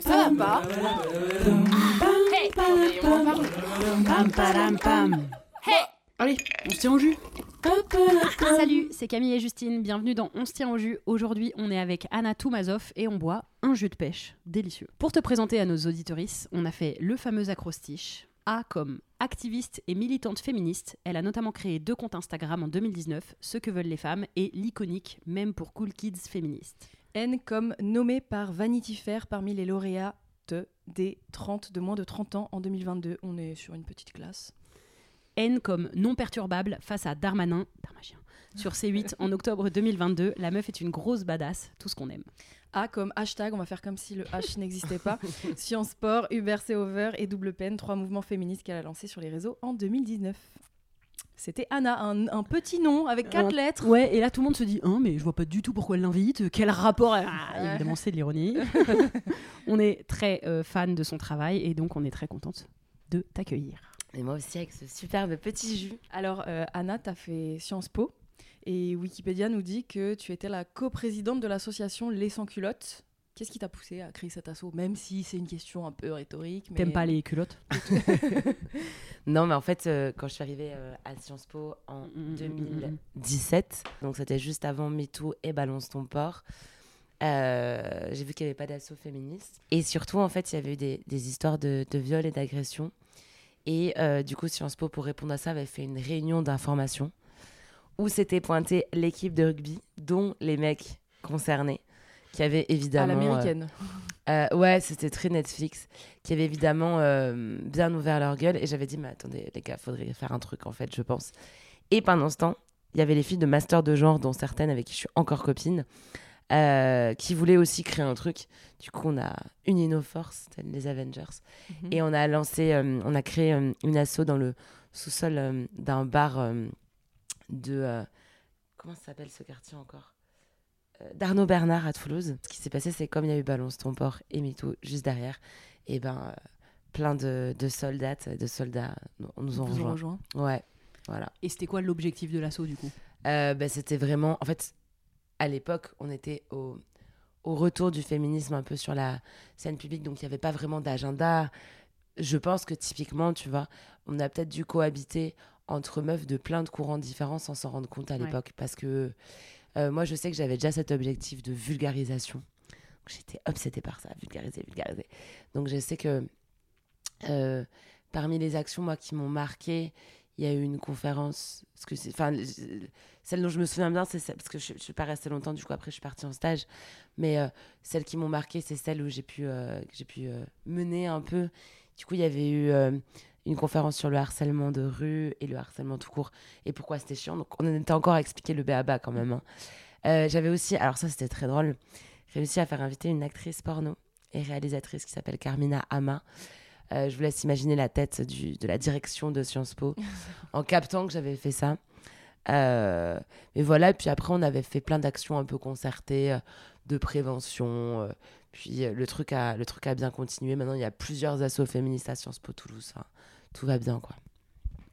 Ça va pas Hey Pam, padam, pam. Hey Allez, on se tient au jus. Salut, c'est Camille et Justine. Bienvenue dans On se tient au jus. Aujourd'hui, on est avec Anna Toumazov et on boit un jus de pêche délicieux. Pour te présenter à nos auditorices, on a fait le fameux acrostiche. A comme activiste et militante féministe, elle a notamment créé deux comptes Instagram en 2019, Ce que veulent les femmes et l'iconique Même pour Cool Kids féministe. N comme nommé par Vanity Fair parmi les lauréats des 30 de moins de 30 ans en 2022. On est sur une petite classe. N comme non perturbable face à Darmanin, Darmagien, sur C8 en octobre 2022. La meuf est une grosse badass, tout ce qu'on aime. A comme hashtag, on va faire comme si le H n'existait pas. Science Sport, Uber C'est Over et Double Peine, trois mouvements féministes qu'elle a lancés sur les réseaux en 2019. C'était Anna, un, un petit nom avec quatre Un- lettres. Ouais, et là tout le monde se dit Hein, mais je vois pas du tout pourquoi elle l'invite. Quel rapport Ah, Évidemment, c'est de l'ironie. on est très euh, fan de son travail et donc on est très contente de t'accueillir. Et moi aussi avec ce superbe petit jus. Alors, euh, Anna, tu as fait Sciences Po et Wikipédia nous dit que tu étais la coprésidente de l'association Les Sans Culottes. Qu'est-ce qui t'a poussé à créer cet assaut Même si c'est une question un peu rhétorique. mais- T'aimes pas les culottes Non, mais en fait, euh, quand je suis arrivée euh, à Sciences Po en Mm, mm, mm, 2017, donc c'était juste avant MeToo et Balance ton port, euh, j'ai vu qu'il n'y avait pas d'assaut féministe. Et surtout, en fait, il y avait eu des, des histoires de, de viol et d'agression. Et euh, du coup, Sciences Po, pour répondre à ça, avait fait une réunion d'information où s'était pointée l'équipe de rugby, dont les mecs concernés, qui avaient à évidemment... euh, l'américaine. Euh, ouais, c'était très Netflix, qui avait évidemment euh, bien ouvert leur gueule. Et j'avais dit, mais attendez, les gars, faudrait faire un truc, en fait, je pense. Et pendant ce temps, il y avait les filles de Master de genre, dont certaines avec qui je suis encore copine, euh, qui voulaient aussi créer un truc. Du coup, on a uni nos forces, telles les Avengers. Mhm. Et on a lancé, euh, on a créé euh, une asso dans le sous-sol euh, d'un bar euh, de. euh, comment ça s'appelle ce quartier encore? Euh, D'Arnaud Bernard à Toulouse. Ce qui s'est passé, c'est comme il y a eu Balance ton port et MeToo juste derrière, et ben euh, plein de, de soldats, de soldats nous- nous ont rejoints. rejoint. Ouais, voilà. Et c'était quoi l'objectif de l'assaut du coup? Euh, bah, c'était vraiment. En fait, à l'époque, on était au, au retour du féminisme un peu sur la scène publique, donc il n'y avait pas vraiment d'agenda. Je pense que typiquement, tu vois, on a peut-être dû cohabiter entre meufs de plein de courants différents sans s'en rendre compte à Ouais. l'époque. Parce que euh, moi, je sais que j'avais déjà cet objectif de vulgarisation. J'étais obsédée par ça, vulgariser, vulgariser. Donc je sais que euh, parmi les actions, moi, qui m'ont marqué, il y a eu une conférence. Parce que enfin, celle dont je me souviens bien, c'est celle, parce que je ne suis pas restée longtemps, du coup, après, je suis partie en stage. Mais euh, celles qui m'ont marqué, c'est celle où j'ai pu, euh, j'ai pu mener un peu. Du coup, il y avait eu une conférence sur le harcèlement de rue et le harcèlement tout court et pourquoi c'était chiant. Donc, on était encore à expliquer le béaba quand même. hein. Euh, J'avais aussi, alors ça, c'était très drôle, réussi à faire inviter une actrice porno et réalisatrice qui s'appelle Carmina Ama. Euh, je vous laisse imaginer la tête du- de la direction de Sciences Po en captant que j'avais fait ça. Euh, mais voilà, et puis après, on avait fait plein d'actions un peu concertées, euh, de prévention. puis le, truc a, le truc a bien continué. Maintenant, il y a plusieurs assos féministes à Sciences Po Toulouse. Enfin, tout va bien, quoi.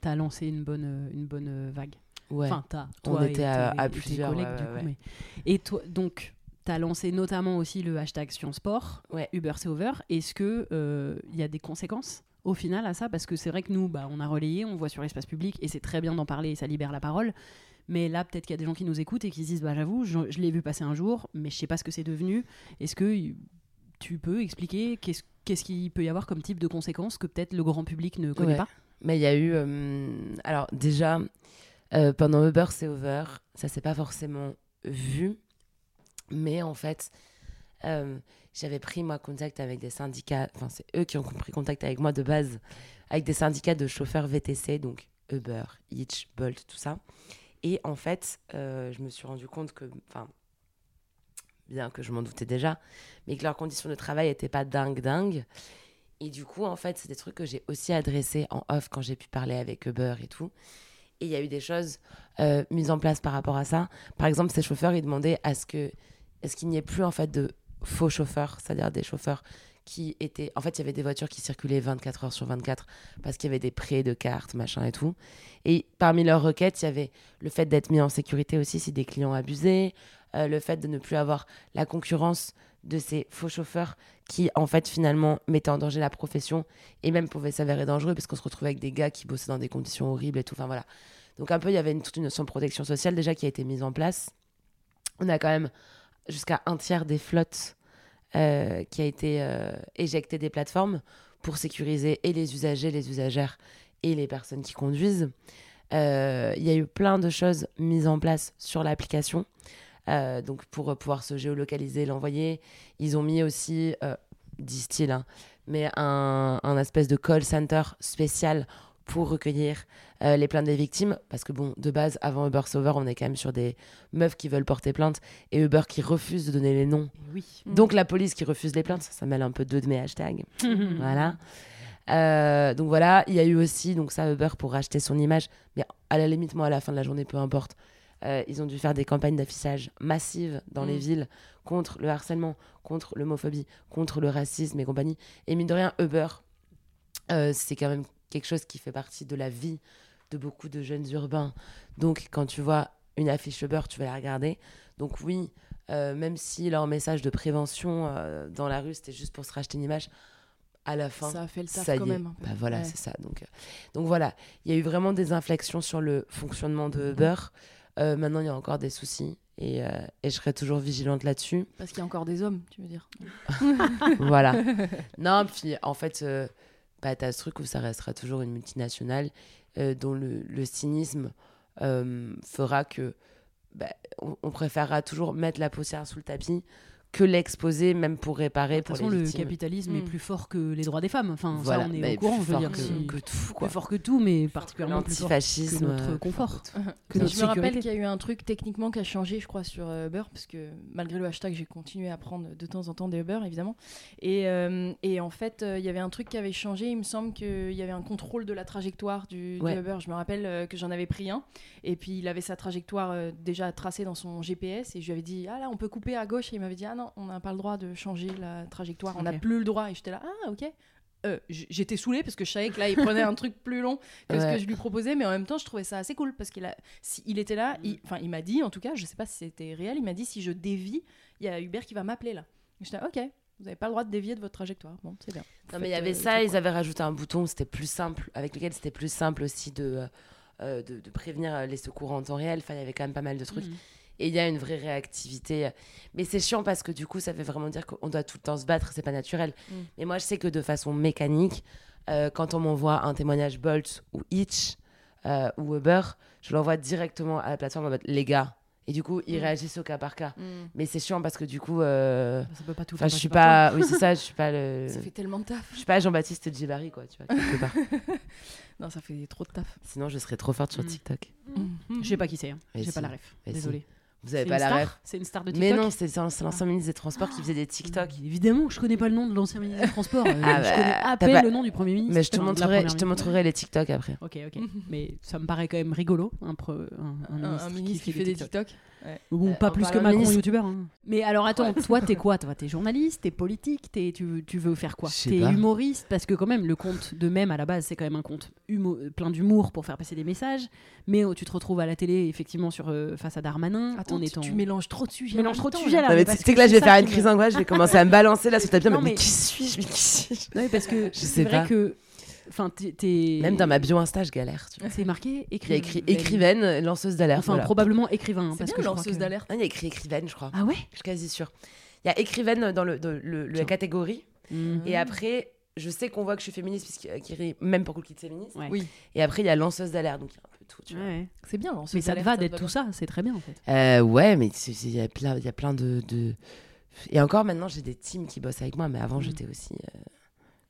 T'as lancé une bonne, euh, une bonne euh, vague. Ouais. Enfin. On et était à- à et tes plusieurs, collègues, ouais, du coup, mais- Et toi, donc, t'as lancé notamment aussi le hashtag Sciences Sport, Ouais. Uber c'est over. Est-ce que euh, il y a des conséquences au final à ça? Parce que c'est vrai que nous, bah, on a relayé, on voit sur l'espace public, et c'est très bien d'en parler et ça libère la parole. Mais là, peut-être qu'il y a des gens qui nous écoutent et qui se disent, bah, j'avoue, je, je l'ai vu passer un jour, mais je sais pas ce que c'est devenu. Est-ce que tu peux expliquer qu'est-ce qu'est-ce qu'il peut y avoir comme type de conséquences que peut-être le grand public ne connaît Ouais. pas Mais il y a eu. euh, alors, déjà, euh, pendant Uber, c'est over. Ça s'est pas forcément vu. Mais en fait, euh, j'avais pris moi contact avec des syndicats. Enfin, c'est eux qui ont pris contact avec moi de base. Avec des syndicats de chauffeurs VTC, donc Uber, Hitch, Bolt, tout ça. Et en fait, je me suis rendu compte que. Enfin, bien que je m'en doutais déjà, mais que leurs conditions de travail n'étaient pas dingue dingue. Et du coup, en fait, c'est des trucs que j'ai aussi adressés en off quand j'ai pu parler avec Uber et tout. Et il y a eu des choses euh, mises en place par rapport à ça. Par exemple, ces chauffeurs, ils demandaient à ce que, est-ce qu'il n'y ait plus en fait de faux chauffeurs, c'est-à-dire des chauffeurs qui étaient, en fait, il y avait des voitures qui circulaient 24 heures sur 24 parce qu'il y avait des prêts de cartes, machin et tout. Et parmi leurs requêtes, il y avait le fait d'être mis en sécurité aussi si des clients abusaient, euh, le fait de ne plus avoir la concurrence de ces faux chauffeurs qui, en fait, finalement, mettaient en danger la profession et même pouvaient s'avérer dangereux parce qu'on se retrouvait avec des gars qui bossaient dans des conditions horribles et tout. Enfin, voilà. Donc, un peu, il y avait une, toute une notion de protection sociale déjà qui a été mise en place. On a quand même jusqu'à un tiers des flottes euh, qui a été euh, éjectée des plateformes pour sécuriser et les usagers, les usagères et les personnes qui conduisent. Euh, Il y a eu plein de choses mises en place sur l'application. Euh, donc pour euh, pouvoir se géolocaliser, l'envoyer. Ils ont mis aussi, euh, disent-ils, hein, mais un, un espèce de call center spécial pour recueillir euh, les plaintes des victimes. Parce que bon, de base, avant Uber Sauver, on est quand même sur des meufs qui veulent porter plainte et Uber qui refuse de donner les noms. Et Oui. Donc la police qui refuse les plaintes, ça mêle un peu deux de mes hashtags. Voilà. Euh, donc voilà, il y a eu aussi donc ça Uber pour racheter son image, mais à la limite moi à la fin de la journée peu importe. Euh, ils ont dû faire des campagnes d'affichage massives dans les Mm. villes contre le harcèlement, contre l'homophobie, contre le racisme et compagnie. Et mine de rien, Uber, euh, c'est quand même quelque chose qui fait partie de la vie de beaucoup de jeunes urbains. Donc quand tu vois une affiche Uber, tu vas la regarder. Donc oui, euh, même si leur message de prévention euh, dans la rue, c'était juste pour se racheter une image, à la fin, Ça a fait le taf y quand est. même. Bah voilà, Ouais. c'est ça. Donc, euh, donc voilà, il y a eu vraiment des inflexions sur le fonctionnement de Uber. Euh, maintenant, il y a encore des soucis et, euh, et je serai toujours vigilante là-dessus. Parce qu'il y a encore des hommes, tu veux dire. voilà. Non, puis en fait, euh, bah, tu as ce truc où ça restera toujours une multinationale euh, dont le, le cynisme fera que bah, on, on préférera toujours mettre la poussière sous le tapis que l'exposer, même pour réparer, De toute pour façon, les le capitalisme est Mm. plus fort que les droits des femmes. Enfin, Voilà, ça, on est bah, au courant. plus Je veux fort dire, que, si- que tout, quoi. plus fort que tout, mais particulièrement plus fort. L'antifascisme. que notre euh, confort. que Mais notre je me rappelle qu'il y a eu un truc techniquement qui a changé, je crois, sur euh, Uber, parce que malgré le hashtag, j'ai continué à prendre de temps en temps des Uber, évidemment. Et, euh, et en fait, il y avait un truc qui avait changé. Il me semble qu'il y avait un contrôle de la trajectoire du. Uber. Je me rappelle que j'en avais pris un, et puis il avait sa trajectoire déjà tracée dans son GPS, et je lui avais dit Ah là, on peut couper à gauche, et il m'avait dit Ah non, on n'a pas le droit de changer la trajectoire, on n'a plus le droit. Et j'étais là Ah ok. Euh, J'étais saoulée parce que je savais que là il prenait un truc plus long que ce que je lui proposais, mais en même temps je trouvais ça assez cool parce qu'il a, si il était là, il, enfin il m'a dit en tout cas, je sais pas si c'était réel, il m'a dit si je dévie, il y a Hubert qui va m'appeler là. Et J'étais ok, vous n'avez pas le droit de dévier de votre trajectoire, bon c'est bien. Non, mais il y avait euh, ça, ils avaient rajouté un bouton, c'était plus simple, avec lequel c'était plus simple aussi de, euh, de, de prévenir les secours en temps réel. Enfin, il y avait quand même pas mal de trucs. Mhm. Et il y a une vraie réactivité. Mais c'est chiant parce que du coup, ça veut vraiment dire qu'on doit tout le temps se battre, c'est pas naturel. Mm. Mais moi, je sais que de façon mécanique, euh, quand on m'envoie un témoignage Bolt ou Hitch euh, ou Uber, je l'envoie directement à la plateforme en mode les gars. Et du coup, ils Mm. réagissent au cas par cas. Mm. Mais c'est chiant parce que du coup, euh, Ça peut pas tout temps je suis par pas, oui, c'est ça, je suis pas le, Ça fait tellement de taf. je suis pas Jean-Baptiste Djibari, quoi, tu vois, quelque part. Non, ça fait trop de taf. Sinon, je serais trop forte sur. TikTok. Je sais pas qui c'est. hein. J'ai pas la ref. Si. Vous avez C'est pas la star ref? C'est une star de TikTok. Mais non, c'est l'ancien l'ancien ministre des Transports qui faisait des TikTok. Évidemment, je connais pas le nom de l'ancien ministre des Transports. euh, Ah je bah, connais à t'as peine pas- le nom du premier ministre. Mais je te enfin, montrerai, je te montrerai les TikTok après. Ok, ok. Mais ça me paraît quand même rigolo, un, pro- un, un Un, ministre, un ministre qui, fait des TikTok. Bon, Euh, pas plus parle que Macron ministre. youtubeur. hein. Mais alors attends, toi t'es quoi? Toi t'es journaliste, t'es politique, t'es- tu, veux- tu veux faire quoi? Je T'es humoriste parce que quand même le compte de même à la base c'est quand même un compte humo- plein d'humour pour faire passer des messages. Mais oh, tu te retrouves à la télé effectivement sur euh, face à Darmanin Attends, en tu- étant. tu mélanges trop de sujets. Je mélange trop de sujets, là. Non, tu sais que que là, je vais faire une crise d'angoisse, je vais commencer à me balancer là sur ta Non, mais, qui suis-je Mais qui suis-je? Ouais, parce que Je c'est sais vrai pas. que enfin t'es- Même dans ma bio Insta, je galère. C'est marqué Il y a écrivaine. écrit écrivaine, lanceuse d'alerte. Enfin voilà. probablement écrivain hein, parce bien que lanceuse que- d'alerte. Ah, il y a écrit écrivaine, je crois. Ah ouais? Je suis quasi sûre. Il y a écrivaine dans le, dans le- le- la catégorie. Mhm. Et après, je sais qu'on voit que je suis féministe, puisqu'il même pour Cool Kids féministe. Ouais. Oui, Et après, il y a lanceuse d'alerte, donc il y a un peu tout. Tu vois. Ouais. c'est bien. Mais ça te va d'être tout ça, c'est très bien en fait. Euh, ouais, mais il y a plein, il y a plein de, de- Et encore maintenant, j'ai des teams qui bossent avec moi, mais avant, Mhm. j'étais aussi euh,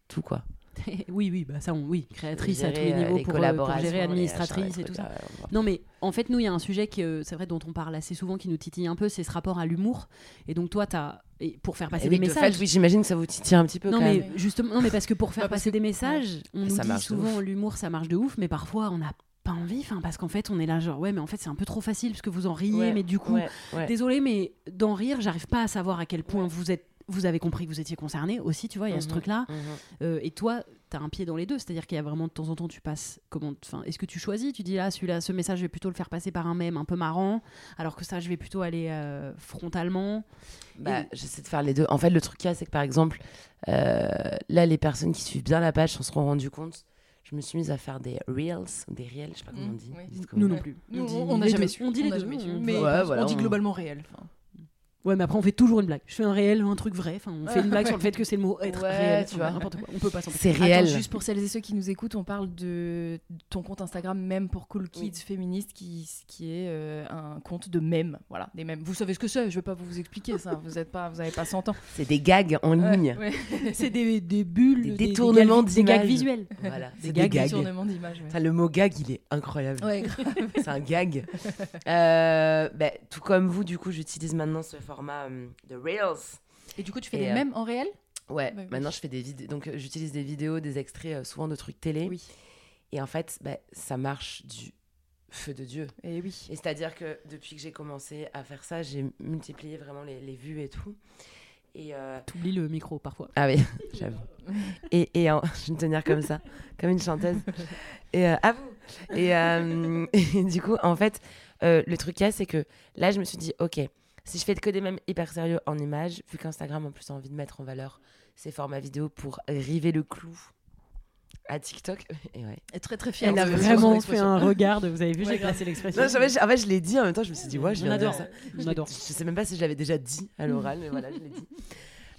tout quoi. oui, oui, bah ça, on, oui, créatrice à tous les euh, niveaux les pour, euh, pour gérer administratrice et tout ça. Non, mais en fait, nous, il y a un sujet qui, euh, c'est vrai, dont on parle assez souvent, qui nous titille un peu, c'est ce rapport à l'humour. Et donc, toi, as, et pour faire passer Et des oui, messages. fait, oui, j'imagine que ça vous titille un petit peu non quand mais même. justement, non mais parce que pour faire passer que- des messages, on nous dit souvent l'humour ça marche de ouf, mais parfois on n'a pas envie, enfin parce qu'en fait on est là genre ouais mais en fait c'est un peu trop facile parce que vous en riez, Ouais, mais du coup ouais, ouais. désolé mais d'en rire j'arrive pas à savoir à quel point vous êtes vous avez compris que vous étiez concerné aussi tu vois il y a ce Mhm, truc là mhm. et toi tu as un pied dans les deux c'est à dire qu'il y a vraiment de temps en temps tu passes comment enfin est-ce que tu choisis tu dis là celui-là ce message je vais plutôt le faire passer par un mème un peu marrant alors que ça je vais plutôt aller euh, frontalement Bah, Et- J'essaie de faire les deux. En fait, le truc qu'il y a, c'est que par exemple, euh, là, les personnes qui suivent bien la page s'en seront rendues compte. Je me suis mise à faire des reels, des reels, je sais pas comment on dit. Oui. Nous on non plus Nous, on n'a jamais su. on dit les n'a deux jamais su, on- Mais voilà, on dit globalement réel. enfin. Ouais, mais après, on fait toujours une blague. Je fais un réel, un truc vrai. Enfin, on fait une blague sur le fait que c'est le mot être Ouais, réel. tu vois. N'importe quoi. On peut pas s'en C'est Attends, réel. juste pour celles et ceux qui nous écoutent, on parle de ton compte Instagram, même pour Cool Kids Oui. féministe, qui, qui est euh, un compte de mèmes. Voilà, des mèmes. Vous savez ce que c'est, je vais pas vous expliquer ça. Vous êtes pas, vous avez pas 100 ans. C'est des gags en ligne. Ouais, ouais. C'est des, des bulles, Des des, détournements des, gags d'images. visuels. Voilà, Des c'est gags, des gags. Le mot gag, il est incroyable. Ouais, grave. C'est un gag. Euh, bah, tout comme vous, du coup, j'utilise maintenant ce format euh, de Reels. Et du coup, tu fais Et, des euh, mèmes en réel? Ouais, oui. maintenant je fais des vidéos. Donc euh, j'utilise des vidéos, des extraits, souvent de trucs télé. Oui. Et en fait, bah, ça marche du feu de Dieu. Et oui. Et c'est-à-dire que depuis que j'ai commencé à faire ça, j'ai multiplié vraiment les, les vues et tout. Et euh, T'oublies le micro parfois. ah oui, j'avoue. Et, et en- je vais me tenir comme ça, comme une chanteuse. Et euh, à vous. Et, euh, et du coup, en fait, le truc qu'il y a, c'est que là, je me suis dit, ok, si je fais que des mèmes hyper sérieux en images, vu qu'Instagram en plus a envie de mettre en valeur ses formats vidéo pour river le clou à TikTok. Et ouais. Et très très fière. Elle a vraiment fait un regard. de- Vous avez vu, Ouais, j'ai placé l'expression. Non, en fait, je- en fait, je l'ai dit en même temps, je me suis dit, ouais, je vais adore ça. Je adore. Je sais même pas si je l'avais déjà dit à l'oral, mais voilà, je l'ai dit.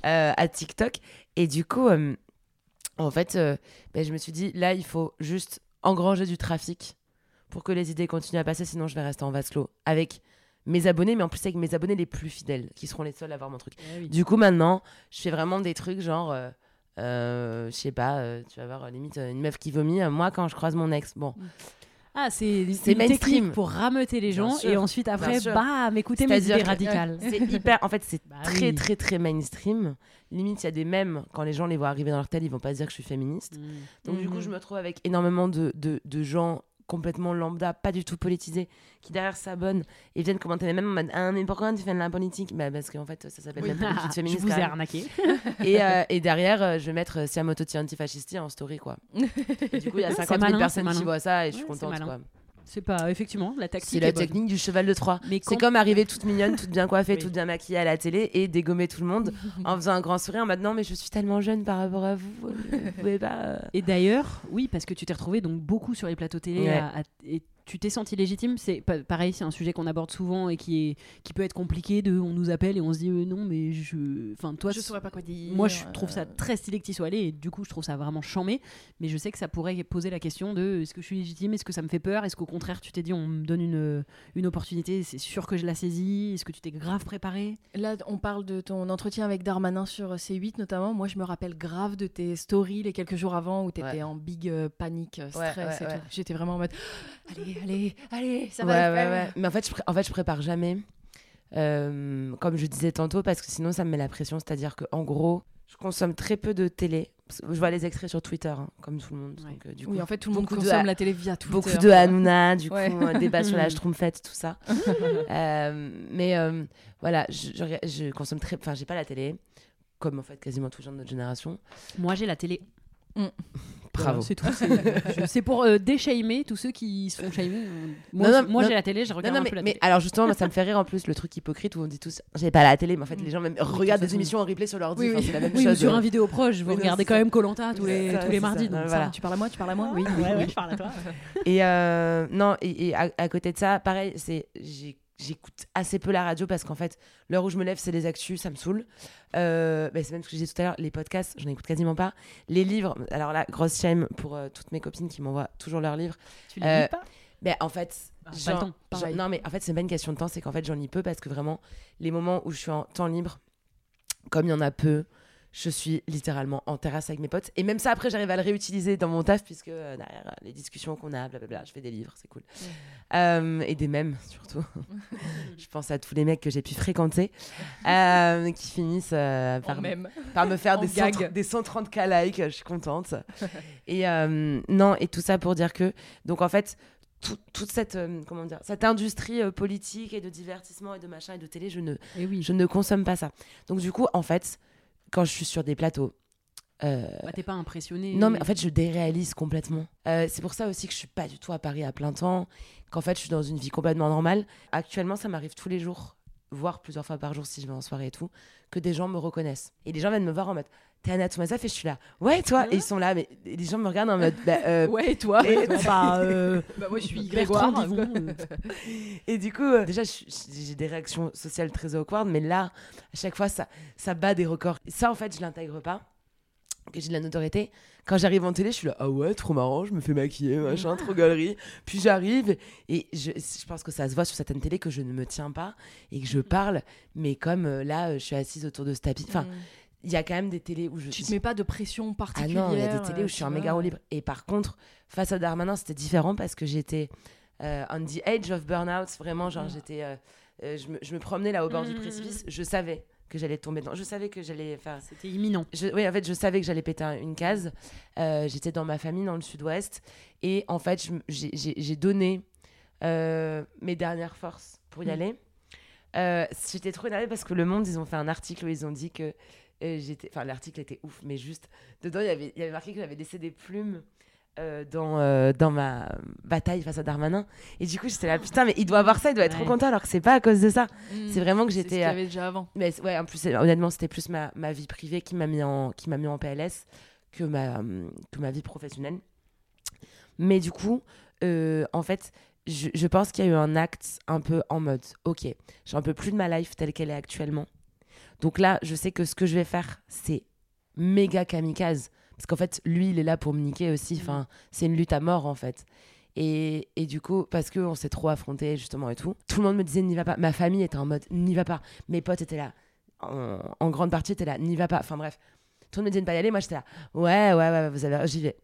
Euh, à TikTok. Et du coup, euh, en fait, euh, ben, je me suis dit, là, il faut juste engranger du trafic pour que les idées continuent à passer, sinon je vais rester en vase clos avec mes abonnés, mais en plus avec mes abonnés les plus fidèles, qui seront les seuls à voir mon truc. Eh oui. Du coup, maintenant, je fais vraiment des trucs genre, euh, euh, je sais pas, euh, tu vas voir, limite, une meuf qui vomit, moi, quand je croise mon ex, bon. Ah, c'est mainstream. pour rameuter les gens et ensuite après, bam, écoutez mes idées radicales. C'est hyper. En fait, c'est Bah très, oui. très, très mainstream. Limite, il y a des mèmes, quand les gens les voient arriver dans leur tête, ils vont pas se dire que je suis féministe. Mm. Donc, du coup, Mhm. je me trouve avec énormément de, de, de gens complètement lambda, pas du tout politisés, qui derrière s'abonnent et viennent commenter les mêmes en mode Ah, mais pourquoi tu fais de la politique? Bah, Parce qu'en fait, ça s'appelle Oui. même politique je féministe. vous quand ai même. arnaqué. et, euh, et derrière, euh, je vais mettre euh, Siamoto antifascisti en story, quoi. Et du coup, il y a C'est 50 000 malin, personnes qui voient ça et je suis contente, quoi. C'est pas, effectivement, la tactique. C'est la technique du cheval de Troie. Mais C'est comme arriver toute mignonne, toute bien coiffée, Oui. toute bien maquillée à la télé et dégommer tout le monde en faisant un grand sourire en non mais je suis tellement jeune par rapport à vous, euh, vous pouvez pas. euh. Et d'ailleurs, oui, parce que tu t'es retrouvé donc beaucoup sur les plateaux télé Ouais. à- à- et tu t'es senti légitime. C'est pa- pareil, c'est un sujet qu'on aborde souvent et qui est qui peut être compliqué. De, on nous appelle et on se dit euh, non, mais je, enfin toi, Je saurais pas quoi dire. moi je trouve ça euh, très stylé que tu sois allé et du coup je trouve ça vraiment chambé. Mais je sais que ça pourrait poser la question de est-ce que je suis légitime, est-ce que ça me fait peur, est-ce qu'au contraire tu t'es dit on me donne une une opportunité, c'est sûr que je la saisis, est-ce que tu t'es grave préparé? Là, on parle de ton entretien avec Darmanin sur C8 notamment. Moi, je me rappelle grave de tes stories les quelques jours avant où tu étais Ouais. en big euh, panique, stress Ouais, ouais, et ouais. tout. J'étais vraiment en mode allez, allez, allez, ça va ouais, faire. ouais. Mais en fait, je en fait, je prépare jamais. Euh, comme je disais tantôt, parce que sinon ça me met la pression. C'est-à-dire que en gros, je consomme très peu de télé. Je vois les extraits sur Twitter, hein, comme tout le monde. Ouais. Donc, euh, du coup, Oui, en fait, tout le monde de- consomme la télé via Twitter. beaucoup de Hanouna, du coup, Ouais. un débat sur la. Schtroumpfette, tout ça. Euh, mais euh, voilà, je, je, je consomme très. Enfin, j'ai pas la télé, comme en fait quasiment tous les gens de notre génération. Moi j'ai la télé. Bravo. Voilà, c'est tout. C'est pour euh, déchamer tous ceux qui se font shamer. Moi, Non, non, aussi- moi j'ai la télé, je regarde non, un mais, peu la mais télé. alors justement, moi, ça me fait rire en plus le truc hypocrite où on dit tous j'ai pas la télé, mais en fait les gens même regardent des émissions en replay sur leur. Oui, Enfin, oui. c'est la même Oui, ou chose. sur un vidéo proche, vous regardez quand même Colanta tous les, tous les mardis. ça. donc ça. Tu parles à moi, tu parles à moi Oui, oui, Ouais, oui. ouais, je parle à toi. Et euh, non, et, et à, à côté de ça, pareil, c'est j'ai j'écoute assez peu la radio parce qu'en fait, l'heure où je me lève, c'est les actus, ça me saoule. Euh, bah, c'est même ce que je disais tout à l'heure, les podcasts, j'en écoute quasiment pas. Les livres, alors là, grosse shame pour euh, toutes mes copines qui m'envoient toujours leurs livres. Tu les Euh, lis pas en fait, Ah, genre- temps, genre- non, mais en fait, c'est pas une question de temps, c'est qu'en fait, j'en lis peu parce que vraiment, les moments où je suis en temps libre, comme il y en a peu, je suis littéralement en terrasse avec mes potes. Et même ça, après, j'arrive à le réutiliser dans mon taf, puisque euh, derrière euh, les discussions qu'on a, blablabla, je fais des livres, c'est cool. Euh, et des mèmes, surtout. je pense à tous les mecs que j'ai pu fréquenter, euh, qui finissent par, même. par me faire des, gag. 130 des 130k likes, je suis contente. et non, et tout ça pour dire que, donc en fait, tout- toute cette, euh, comment dire, cette industrie euh, politique et de divertissement et de machin et de télé, je ne, oui. je ne consomme pas ça. Donc du coup, en fait, quand je suis sur des plateaux, euh, Bah, T'es pas impressionné. non, mais en fait, je déréalise complètement. Euh, c'est pour ça aussi que je suis pas du tout à Paris à plein temps, qu'en fait, je suis dans une vie complètement normale. Actuellement, ça m'arrive tous les jours, voire plusieurs fois par jour si je vais en soirée et tout, que des gens me reconnaissent. Et les gens viennent me voir en mode T'es Anna Toumazaf Et je suis là Ouais, toi Et ils sont là, mais les gens me regardent en mode Bah, euh, Ouais, et toi et- Bah, euh, Bah, moi, je suis Grégoire. Et du coup, euh, déjà, j'ai des réactions sociales très awkward, mais là, à chaque fois, ça, ça bat des records. Ça, en fait, je l'intègre pas, que j'ai de la notoriété. Quand j'arrive en télé, je suis là, ah ouais, trop marrant, je me fais maquiller, machin, trop galerie. Puis j'arrive, et je, je pense que ça se voit sur certaines télés que je ne me tiens pas et que je parle, mais comme euh, là, je suis assise autour de ce tapis. Enfin, Mm. Il y a quand même des télés où je. Tu te mets pas de pression Ah particulière. non, il y a des télés euh, où je suis en vois. méga roue libre. Et par contre, face à Darmanin, c'était différent parce que j'étais euh, on the edge of burnout. Vraiment, genre, j'étais. euh, euh, je, me, je me promenais là au bord du Mhm. précipice. Je savais que j'allais tomber dedans. Je savais que j'allais faire. C'était imminent. Je, oui, en fait, je savais que j'allais péter un- une case. Euh, J'étais dans ma famille dans le sud-ouest. Et en fait, j'ai- donné euh, mes dernières forces pour y aller. Euh, j'étais trop énervée parce que Le Monde, ils ont fait un article où ils ont dit que euh, j'étais. Enfin, l'article était ouf, mais juste. Dedans, il y avait, il y avait marqué que j'avais laissé des plumes. euh, dans, euh, dans ma bataille face à Darmanin et du coup j'étais là putain mais il doit avoir ça il doit être Ouais. trop content alors que c'est pas à cause de ça Mm. c'est vraiment que C'est ce j'étais euh, avait déjà avant. mais ouais, en plus, honnêtement, c'était plus ma, ma vie privée qui m'a mis en qui m'a mis en PLS que ma que ma vie professionnelle. Mais du coup, euh, en fait, je, je pense qu'il y a eu un acte un peu en mode, ok, j'en peux plus de ma life telle qu'elle est actuellement. Donc là, je sais que ce que je vais faire, c'est méga kamikaze. Parce qu'en fait, lui, il est là pour me niquer aussi. Enfin, c'est une lutte à mort, en fait. Et, et du coup, parce qu'on s'est trop affronté justement et tout, tout le monde me disait n'y va pas. Ma famille était en mode n'y va pas. Mes potes étaient là, en, en grande partie étaient là, n'y va pas. Enfin bref, tout le monde me disait ne pas y aller. Moi, j'étais là, ouais, ouais, ouais, vous avez, j'y vais.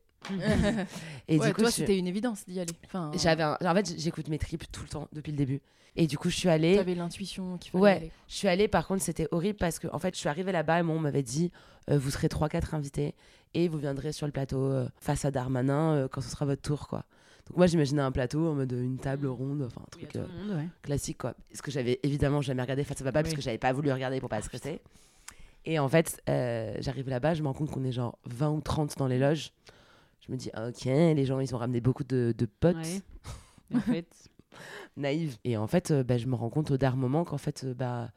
Et ouais, du coup, toi, je- c'était une évidence d'y aller. Enfin, j'avais, un- en fait, j'écoute mes tripes tout le temps depuis le début. Et du coup, je suis allée. T'avais l'intuition qu'il fallait Ouais. aller. Je suis allée, par contre, c'était horrible parce que, en fait, je suis arrivée là-bas et moi, on m'avait dit euh, vous serez 3-4 invités et vous viendrez sur le plateau euh, face à Darmanin euh, quand ce sera votre tour, quoi. Donc, moi, j'imaginais un plateau en mode euh, une table ronde, enfin, un truc euh, monde, ouais. classique, quoi. Ce que j'avais évidemment jamais regardé face à papa parce Oui. que j'avais pas voulu regarder pour pas stresser. Et en fait, euh, j'arrive là-bas, je me rends compte qu'on est genre 20 ou 30 dans les loges. Je me dis, ah, ok, les gens, ils ont ramené beaucoup de, de potes Ouais. Et en fait, naïve. Et en fait, euh, bah, je me rends compte au dernier moment qu'en fait, euh, bah,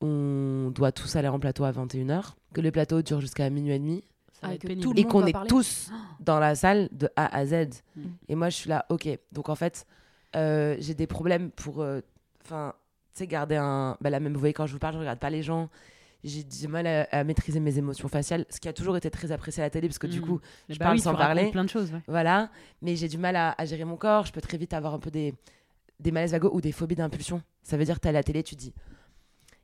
on doit tous aller en plateau à 21h, que le plateau dure jusqu'à minuit et demi, ça Ah, que tout et qu'on est parler. tous dans la salle de A à Z. Mm. Et moi, je suis là, ok. Donc en fait, euh, j'ai des problèmes pour, euh, enfin, tu sais, garder un. Bah, là même, vous voyez, quand je vous parle, je regarde pas les gens. J'ai du mal à, à maîtriser mes émotions faciales, ce qui a toujours été très apprécié à la télé, parce que du Mm. coup, je bah parle oui, sans parler. plein de choses. ouais. Voilà, mais j'ai du mal à, à gérer mon corps. Je peux très vite avoir un peu des, des malaises vagos ou des phobies d'impulsion. Ça veut dire que tu à la télé, tu dis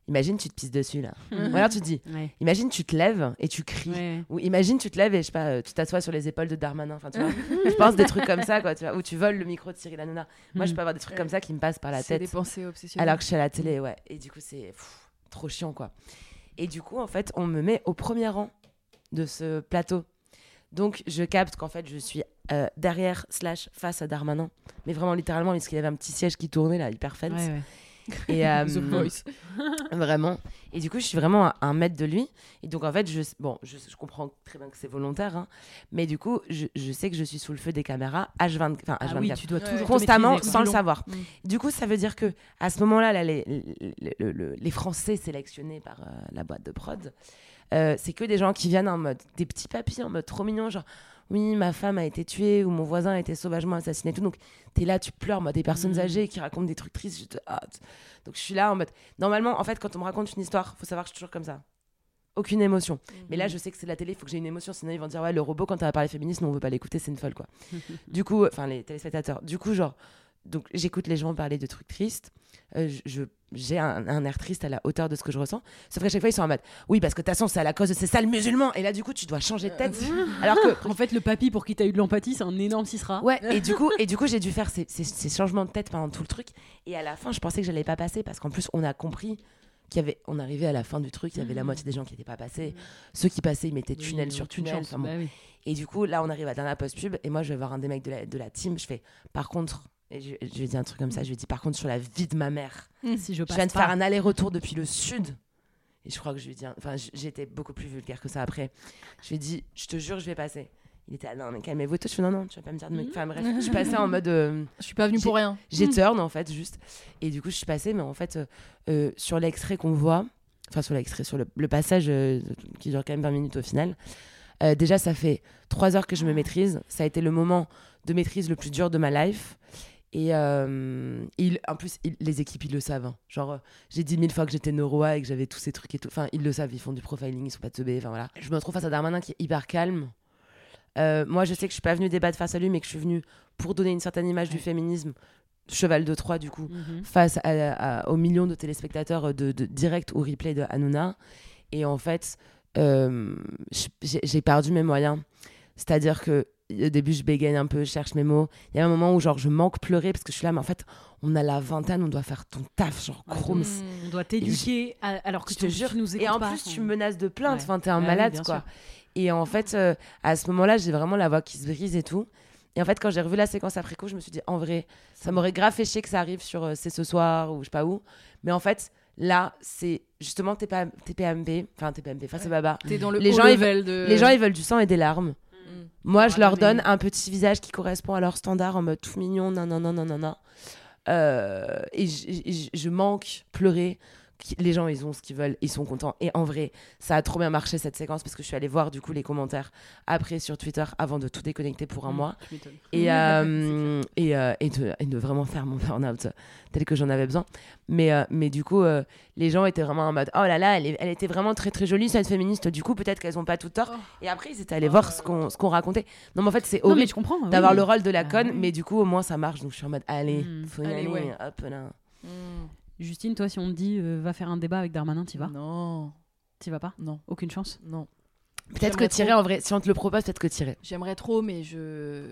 Imagine, tu te pisses dessus là. Ou alors tu te dis Ouais. Imagine, tu te lèves et tu cries. Ouais. Ou imagine, tu te lèves et je sais pas, tu t'assois sur les épaules de Darmanin. Enfin, tu vois, je pense des trucs comme ça, quoi. Tu vois, ou tu voles le micro de Cyril Hanouna. Moi, je peux avoir des trucs comme ça qui me passent par la C'est tête. des pensées obsessionnelles. Alors que je suis à la télé, ouais. Et du coup, c'est trop chiant, quoi. Et du coup, en fait, on me met au premier rang de ce plateau. Donc, je capte qu'en fait, je suis euh, derrière, slash, face à Darmanin. Mais vraiment, littéralement, parce qu'il y avait un petit siège qui tournait, là, hyper ouais. Et, euh, The Voice. Vraiment. Et du coup, je suis vraiment à un mètre de lui. Et donc, en fait, je, bon, je, je comprends très bien que c'est volontaire. hein. mais du coup, je, je sais que je suis sous le feu des caméras H24. Enfin, Ah H24 oui, tu dois Ouais. toujours constamment sans le savoir. Mm. Du coup, ça veut dire que à ce moment-là, là, les, les, le- le- les Français sélectionnés par euh, la boîte de prod, euh, c'est que des gens qui viennent en mode des petits papiers en mode trop mignon, genre oui, ma femme a été tuée ou mon voisin a été sauvagement assassiné et tout. Donc, t'es là, tu pleures, moi, des personnes Mhm. âgées qui racontent des trucs tristes. je te- t- donc, je suis là en mode. Normalement, en fait, quand on me raconte une histoire, faut savoir que je suis toujours comme ça. Aucune émotion. Mais là, je sais que c'est de la télé, il faut que j'ai une émotion, sinon ils vont dire, ouais, le robot, quand va parler féministe, nous, on veut pas l'écouter, c'est une folle, quoi. du coup, enfin, les téléspectateurs. Du coup, genre, donc j'écoute les gens parler de trucs tristes. Euh, je- j'ai un, un air triste à la hauteur de ce que je ressens. Sauf qu'à chaque fois, ils sont en mode, oui, parce que de toute façon, c'est à la cause de ces sales musulmans. Et là, du coup, tu dois changer de tête. Alors que En fait, le papy pour qui t'as eu de l'empathie, c'est un énorme cisra. Ouais, et du coup, et du coup j'ai dû faire ces, ces- ces changements de tête pendant tout le truc. Et à la fin, je pensais que j'allais pas passer parce qu'en plus, on a compris qu'il y avait, on arrivait à la fin du truc, il y avait la moitié des gens qui n'étaient pas passés. Ceux qui passaient, ils mettaient Oui, tunnel sur tunnel. chance. Enfin bon. Bah oui. Et du coup, là, on arrive à dernière post-pub. Et moi, je vais voir un des mecs de la, de la team. Je fais, par contre, et je, je lui ai dit un truc comme ça. Je lui ai dit, par contre, sur la vie de ma mère, Si je je passe viens de pas. faire un aller-retour depuis le sud. Et je crois que je lui ai dit, enfin, j- j'ai été beaucoup plus vulgaire que ça après. Je lui ai dit, je te jure, je vais passer. Il était, ah non, mais calmez-vous. Toi, je fais, non, non, tu vas pas me dire de me. Enfin, bref, je suis passée en mode. euh, Je suis pas venue pour rien. j'ai turn en fait juste et du coup je suis passée mais en fait euh, euh, sur l'extrait qu'on voit enfin sur l'extrait sur le, le passage euh, qui dure quand même 20 minutes au final euh, déjà ça fait trois heures que je me maîtrise ça a été le moment de maîtrise le plus dur de ma life et euh, il, en plus il- les équipes ils le savent hein. genre euh, j'ai dit mille fois que j'étais neuroa et que j'avais tous ces trucs et tout enfin ils le savent ils font du profiling ils sont pas teubés enfin voilà je me retrouve face à Darmanin qui est hyper calme Euh, moi je sais que je suis pas venue débattre face à lui mais que je suis venue pour donner une certaine image du féminisme cheval de Troie du coup Mhm. face à- à- aux millions de téléspectateurs de, de direct ou replay de Hanouna. Et en fait, euh, j'ai perdu mes moyens. C'est-à-dire que au début, je bégaye un peu, je cherche mes mots. Il y a un moment où genre je manque pleurer parce que je suis là, mais en fait, on a la vingtaine, on doit faire ton taf, genre Ouais, chrome. On doit t'éduquer alors que Je te jure. tu nous Et en pas, plus, tu me menaces de plainte. Ouais. Enfin, t'es un oui, malade, quoi. sûr. Et en fait, euh, à ce moment-là, j'ai vraiment la voix qui se brise et tout. Et en fait, quand j'ai revu la séquence après coup, je me suis dit, en vrai, ça m'aurait grave fait chier que ça arrive sur euh, C'est ce soir ou je sais pas où. Mais en fait, là, c'est justement TP- TPMP, enfin TPMP, face à Baba. T'es dans le Les ils de. Les gens, ils veulent du sang et des larmes. Moi, je leur donne un petit visage qui correspond à leur standard en mode tout mignon, non, non, non, non, non, non. Euh, et je manque pleurer. Les gens, ils ont ce qu'ils veulent, ils sont contents. Et en vrai, ça a trop bien marché cette séquence parce que je suis allée voir du coup les commentaires après sur Twitter avant de tout déconnecter pour un Mm, mois et, Mmh, euh, et, euh, et, de, et de vraiment faire mon burn-out tel que j'en avais besoin. Mais, euh, mais du coup, les gens étaient vraiment en mode Oh là là, elle, est- elle était vraiment très très jolie cette féministe. Du coup, peut-être qu'elles ont pas tout tort. Et après, ils étaient allés voir ce qu'on racontait. Non, mais en fait, c'est horrible d'avoir oui. le rôle de la Ah conne, oui. mais du coup, au moins, ça marche. Donc, je suis en mode Allez, Mm. faut y Allez, aller. ouais. Hop là. Mm. Justine, toi, si on te dit euh, va faire un débat avec Darmanin, t'y vas? Non, T'y vas pas? Non, Aucune chance? Non. Peut-être que tirer, trop. en vrai, si on te le propose, peut-être que tirer. J'aimerais trop, mais je.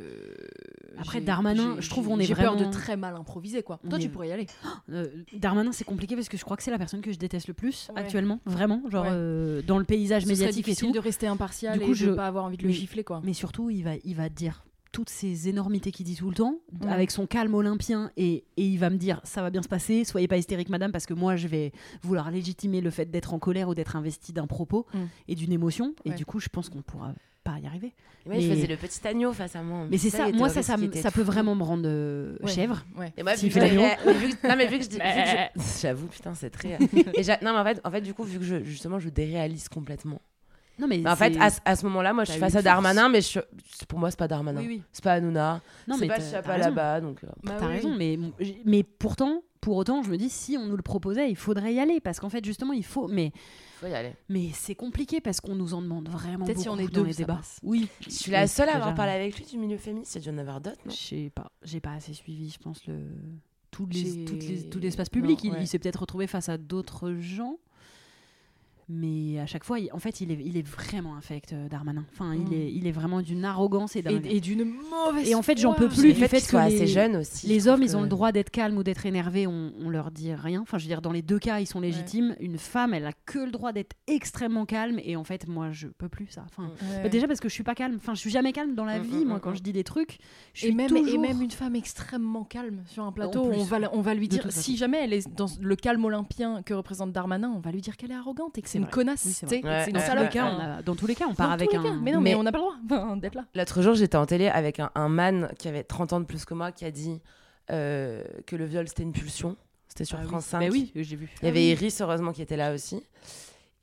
Après, Darmanin, je trouve on est J'ai peur vraiment- de très mal improviser, quoi. On Toi, est- tu pourrais y aller. Euh, Darmanin, c'est compliqué parce que je crois que c'est la personne que je déteste le plus Ouais. actuellement, vraiment, genre Ouais. euh, dans le paysage Ce médiatique et difficile tout. de rester impartial Du coup, et je- de pas avoir envie de le mais- gifler, quoi. Mais surtout, il va, il va dire toutes ces énormités qu'il dit tout le temps, avec son calme olympien, et, et il va me dire ça va bien se passer, soyez pas hystérique, madame, parce que moi je vais vouloir légitimer le fait d'être en colère ou d'être investi d'un propos Mm. et d'une émotion, et Ouais. du coup, je pense qu'on pourra pas y arriver. Et moi, je Mais- faisais le petit agneau face à moi. Mais c'est ça, moi ça, peut fou. vraiment me rendre euh, Ouais. chèvre. Ouais. Et moi, vu que, mais vu non, mais vu je- j'avoue, putain, c'est très. Et non, mais en fait, en fait, du coup, vu que je, justement, je déréalise complètement. Non, mais, Mais en fait, à, ce- à ce moment-là, moi, je suis face à Darmanin, mais je, pour moi, c'est pas Darmanin. Oui, oui. C'est pas Hanouna. Non, c'est pas raison. là-bas. Donc, Bah T'as oui, raison, mais, mais pourtant, pour autant, je me dis si on nous le proposait, il faudrait y aller parce qu'en fait, justement, il faut. Mais, faut y aller. mais c'est compliqué parce qu'on nous en demande vraiment Peut-être beaucoup si on est dans deux, les débats. passe. Oui, Je suis la seule à avoir parlé avec lui du milieu féministe. Il dû en avoir d'autres, non? Je sais pas, j'ai pas assez suivi, je pense le tout les, tout l'espace Non, public. il s'est peut-être retrouvé face à d'autres gens. Mais à chaque fois, il- en fait, il est, il est vraiment infect, euh, Darmanin. Enfin, Mm. il, est, il est vraiment d'une arrogance et d'un. Et, et d'une mauvaise. Et en fait, j'en peux plus du fait fait qu'il soit que assez les- jeune aussi. Les hommes, ils ont le droit d'être calmes ou d'être énervés, on, on leur dit rien. Enfin, je veux dire, dans les deux cas, ils sont légitimes. Une femme, elle a que le droit d'être extrêmement calme. Et en fait, moi, je peux plus ça. Enfin, Ouais. bah, déjà parce que je suis pas calme. Enfin, je suis jamais calme dans la Mm, vie. mm, moi, mm, quand mm. je dis des trucs, je suis et même, et toujours... même une femme extrêmement calme sur un plateau, plus, on, va, on va lui dire, si jamais elle est dans le calme olympien que représente Darmanin, on va lui dire qu'elle est arrogante et que c'est une vrai. connasse. Oui, Ouais, une dans, tous cas, on a- dans tous les cas, on part Dans avec un. cas. Mais non, mais, Mais- on n'a pas le droit enfin, d'être là. L'autre jour, j'étais en télé avec un, un man qui avait 30 ans de plus que moi qui a dit euh, que le viol c'était une pulsion. C'était sur Ah oui. France 5. Bah oui, j'ai vu. Il y avait Iris, heureusement, qui était là aussi.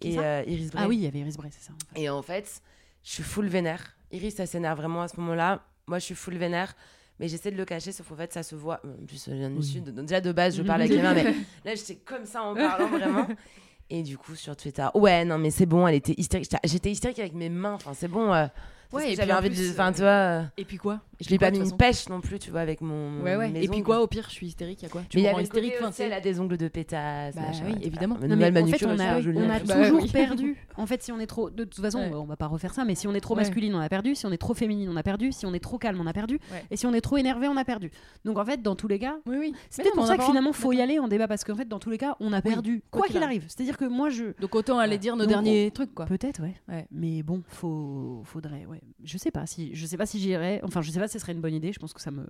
Et ça euh, Iris Bray. Ah oui, il y avait Iris Bray, c'est ça. en fait. Et en fait, je suis full vénère. Iris, elle s'énerve vraiment à ce moment-là. Moi, je suis full vénère. Mais j'essaie de le cacher, sauf qu'en fait, ça se voit. En plus, je viens du Oui. sud. Donc, déjà, de base, je parle avec les mains, mais là, j'étais comme ça en parlant vraiment. Et du coup, sur Twitter, ouais, non, mais c'est bon, elle était hystérique. J'étais- hystérique avec mes mains. Enfin, c'est bon. euh, Ouais, j'avais envie de. Enfin, euh, tu vois. euh, Et puis quoi? Je lui ai quoi, pas mis une pêche non plus, tu vois, avec mon. Ouais, ouais. mes Et puis quoi, au pire, je suis hystérique, y a quoi Tu Mais il hystérique, aussi, elle a des ongles de pétasse. Bah machin, oui, vois. évidemment. Non, mais en fait, on a, on a. Bah toujours perdu. En fait, si on est trop. De toute façon, Ouais. on va pas refaire ça, mais si on est trop Ouais. masculine, on a perdu. Si on est trop féminine, on a perdu. Si on est trop calme, on a perdu. Ouais. Et si on est trop énervé, on a perdu. Donc en fait, dans tous les cas. Oui, oui. C'est peut-être pour ça que finalement, faut y aller en débat parce qu'en fait, dans tous les cas, on a perdu. quoi qu'il arrive. C'est-à-dire que moi, je. Donc autant aller dire nos derniers trucs, quoi. Peut-être, ouais. Mais bon, faudrait, ouais. Je sais pas si, je sais pas si j'irais. Enfin, je sais pas ce serait une bonne idée. Je pense que ça me,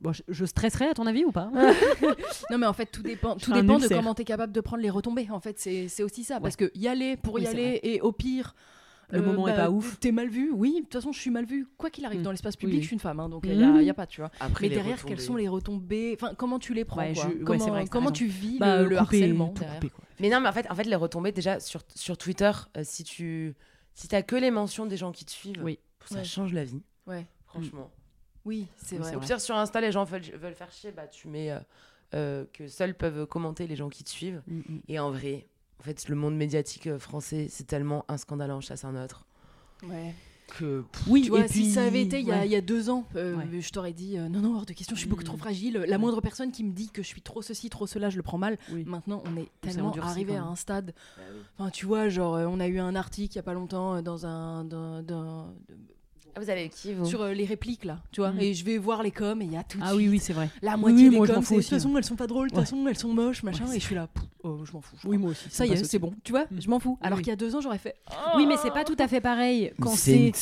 bon, je, je stresserais à ton avis ou pas Non, mais en fait, tout dépend, tout dépend de comment tu es capable de prendre les retombées. En fait, c'est c'est aussi ça. Parce que y aller pour y Oui, aller et au pire. Le moment est pas ouf. T'es mal vu, oui. De toute façon, je suis mal vue. Quoi qu'il arrive, Mm. dans l'espace public, oui. je suis une femme. hein, donc il y, a, y a pas, tu vois. Après, Mais derrière, retombées. quelles sont les retombées? Enfin, comment tu les prends Ouais, quoi? je- ouais, Comment, vrai t'as tu vis Bah, le, le couper, harcèlement tout derrière? couper, quoi. Mais non, mais en fait, en fait les retombées, déjà, sur, sur Twitter, euh, si tu si as que les mentions des gens qui te suivent, Oui. ça Ouais. change la vie, Ouais. franchement. Oui, c'est vrai. Au pire, sur Insta, les gens veulent, veulent faire chier, bah, tu mets euh, euh, que seuls peuvent commenter les gens qui te suivent. Mm, mm. Et en vrai, en fait, le monde médiatique euh, français, c'est tellement un scandale en chasse un autre Ouais. que. Oui, Tu vois, et puis, si ça avait été il y, a, ouais. il y a deux ans, euh, Ouais. je t'aurais dit euh, non, non, hors de question, je suis beaucoup Mm. trop fragile. La moindre personne qui me dit que je suis trop ceci, trop cela, je le prends mal. Oui. Maintenant, on est tellement endurci, arrivé à un stade. Enfin, tu vois, genre, on a eu un article il y a pas longtemps dans un. dans- dans- de- vous avez qui, vous sur euh, les répliques, là, tu vois. Mm. Et je vais voir les coms et il y a tout de Ah oui, suite oui, c'est vrai. La moitié oui, des moi, coms, de toute façon, elles sont pas drôles, de toute façon, elles sont moches, machin. Ouais, et je suis là, oh, je m'en fous. je Oui, moi aussi. Ça y est, c'est bon, tu vois, je m'en fous. Alors Oui. qu'il y a deux ans, j'aurais fait. Oui, mais c'est pas tout à fait pareil quand C'est-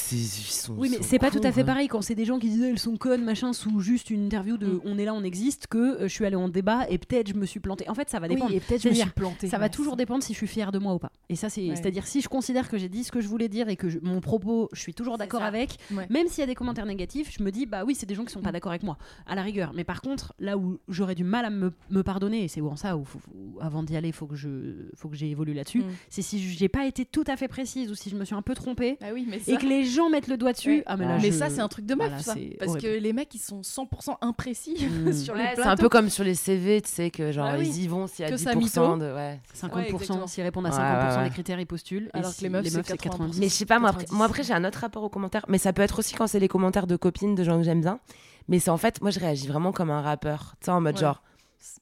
Oui, mais c'est pas tout à fait hein. pareil quand c'est des gens qui disent elles sont connes, machin, sous juste une interview de Mm. on est là, on existe, que euh, je suis allée en débat et peut-être je me suis plantée. En fait, ça va dépendre. et peut-être je me suis plantée. Ça va toujours dépendre si je suis fière de moi ou pas. Et ça, c'est, c'est-à-dire si je considère que j'ai dit ce que je voulais dire et que mon propos, je suis toujours d'accord avec, Ouais. même s'il y a des commentaires négatifs, je me dis bah oui, c'est des gens qui sont pas Mm. d'accord avec moi, à la rigueur. Mais par contre, là où j'aurais du mal à me, me pardonner, et c'est en ça où, faut- faut- avant d'y aller, faut que je, faut que j'évolue là-dessus, Mm. c'est si j'ai pas été tout à fait précise ou si je me suis un peu trompée. Ah oui, mais Et que les gens mettent le doigt dessus. Ouais. Ah, mais Ah. là, Mais je- ça, c'est un truc de meuf, Voilà, ça. c'est Parce horrible. que les mecs, ils sont 100% imprécis Mm. sur les Ouais, c'est plateaux. un peu comme sur les CV, tu sais, que genre Ah oui. ils y vont s'il y a Que ça 10% mytho. de. Ouais. 50%, exactement. s'ils répondent à Ouais, 50% ouais, ouais. des critères, ils postulent. Et Alors que si- les meufs, c'est 90. 90. Mais je sais pas, moi après, 90. moi après j'ai un autre rapport aux commentaires, mais ça peut être aussi quand c'est les commentaires de copines, de gens que j'aime bien. Mais c'est en fait, moi je réagis vraiment comme un rappeur, tu sais, en mode Ouais. genre.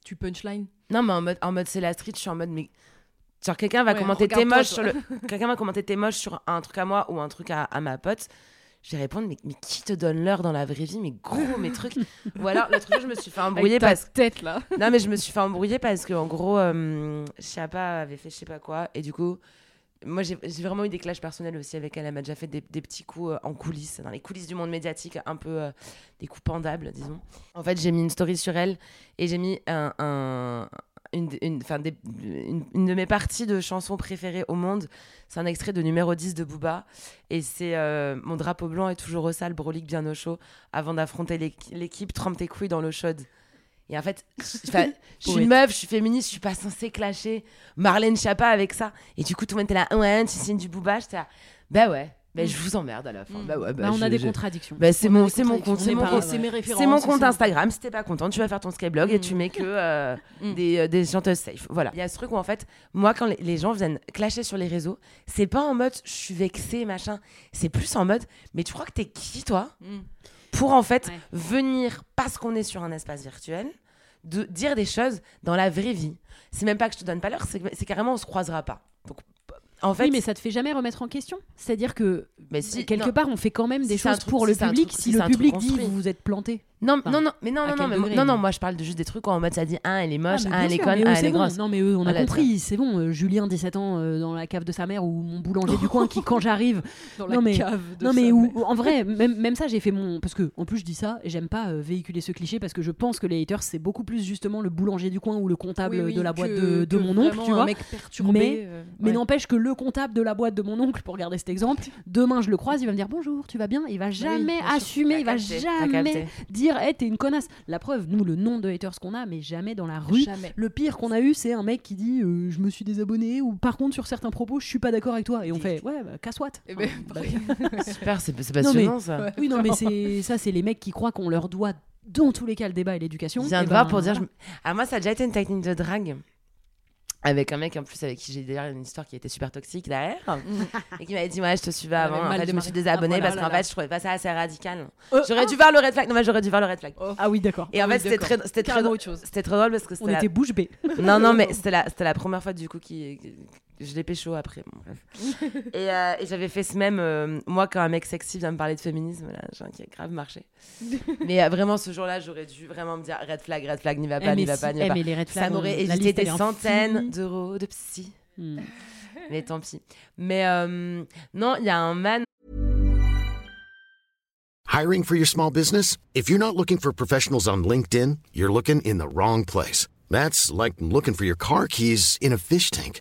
Tu punchline? Non, mais en mode, en mode c'est la street, je suis en mode, mais. Genre quelqu'un va Ouais, commenter t'es moche toi. sur le. quelqu'un va commenter t'es moche sur un truc à moi ou un truc à, à ma pote. Je vais répondre, mais, mais qui te donne l'heure dans la vraie vie? Mais gros, mes trucs. ou alors, l'autre jour, je me suis fait embrouiller Avec ta parce tête, là. non, mais je me suis fait embrouiller parce que en gros, euh, Chiappa avait fait je sais pas quoi. Et du coup, moi, j'ai vraiment eu des clashs personnels aussi avec elle. Elle m'a déjà fait des, petits coups euh, en coulisses, dans les coulisses du monde médiatique, un peu euh, des coups pendables, disons. En fait, j'ai mis une story sur elle et j'ai mis un. un- une, une, de mes parties de chansons préférées au monde, c'est un extrait de numéro 10 de Booba. Et c'est euh, Mon drapeau blanc est toujours au sale, brolique bien au chaud. Avant d'affronter l'équ- l'équipe, trempe tes couilles dans l'eau chaude. Et en fait, je suis une meuf, je suis féministe, je suis pas censée clasher Marlène Chapa avec ça. Et du coup, tout le monde était là, ouais, tu signes du booba. J'étais là, bah ouais, bah, je vous emmerde à la fin. Mm. Bah ouais, bah, Bah, on a des je- contradictions. Bah, c'est mon, c'est mon compte, c'est mon compte. mes références. C'est mon compte Instagram. Si t'es pas content, tu vas faire ton skyblog et Mm. tu mets que euh, Mm. des, euh, des chanteuses safe. Voilà. Il y a ce truc où en fait, moi, quand les, les gens viennent clasher sur les réseaux, c'est pas en mode je suis vexée, machin. C'est plus en mode mais tu crois que t'es qui toi? Mm. Pour en fait Ouais. venir parce qu'on est sur un espace virtuel de dire des choses dans la vraie vie. C'est même pas que je te donne pas l'heure, c'est carrément on se croisera pas. Donc en fait, oui, mais ça te fait jamais remettre en question. C'est-à-dire que mais si- quelque non. part, on fait quand même des Si choses truc- pour si le public. truc- si si le public dit vous vous êtes planté. Non, Enfin, non, non, mais non, non, non, mais, degré, non, non, moi je parle de juste des trucs où en mode ça dit un elle est moche, Ah, un elle est conne, un elle c'est est bon. grosse. Non, mais eux, on a Voilà, compris. C'est bon. euh, Julien, 17 ans, euh, dans la cave de sa mère ou mon boulanger du coin qui, quand j'arrive. Dans Non, la mais- cave de Non, mais sa où- en vrai, même, même ça, j'ai fait mon. Parce que, en plus, je dis ça et j'aime pas euh, véhiculer ce cliché parce que je pense que les haters, c'est beaucoup plus justement le boulanger du coin ou le comptable Oui, oui, de la boîte que- de, mon oncle, tu un vois. mec perturbé, Mais- Mais ouais. n'empêche que le comptable de la boîte de mon oncle, pour garder cet exemple, demain je le croise, il va me dire bonjour, tu vas bien? Il va jamais bien sûr. assumer, il va jamais dire dire, hey, t'es une connasse. La preuve, nous, le nombre de haters qu'on a, mais jamais dans la rue. Jamais. Le pire qu'on a eu, c'est un mec qui dit euh, je me suis désabonné ou par contre sur certains propos, je suis pas d'accord avec toi. Et on fait ouais, bah, casse-toi. Eh ben, Super, c'est c'est Non, mais- passionnant ça. Oui, non, mais c'est ça, c'est les mecs qui croient qu'on leur doit dans tous les cas le débat et l'éducation. Je viens Et de ben, voir pour dire. je Alors, moi, ça a déjà été une technique de drague. Avec un mec en plus avec qui j'ai d'ailleurs une histoire qui était super toxique derrière et qui m'avait dit ouais je te suivais avait avant en fait, je me suis désabonnée Ah, voilà, parce oh qu'en fait je trouvais pas ça assez radical. Euh, j'aurais dû voir le red flag. Non mais j'aurais dû voir le red flag. Ah oui, d'accord. et en Ah fait c'était très c'était très drôle c'était très drôle parce que On la- était bouche bée. non non mais c'était la c'était la première fois du coup qui je l'ai pécho après bon, bref. et, euh, et j'avais fait ce même euh, moi quand un mec sexy vient me parler de féminisme là j'ai un qui a grave marché mais euh, vraiment ce jour-là j'aurais dû vraiment me dire red flag red flag n'y va pas Eh, n'y mais va si- pas n'y eh, va pas mais les red flags, ça m'aurait la évité des centaines d'euros de psy Hmm. mais tant pis. Mais euh, non, il y a un man. Hiring for your small business? If you're not looking for professionals on LinkedIn, you're looking in the wrong place. That's like looking for your car keys in a fish tank.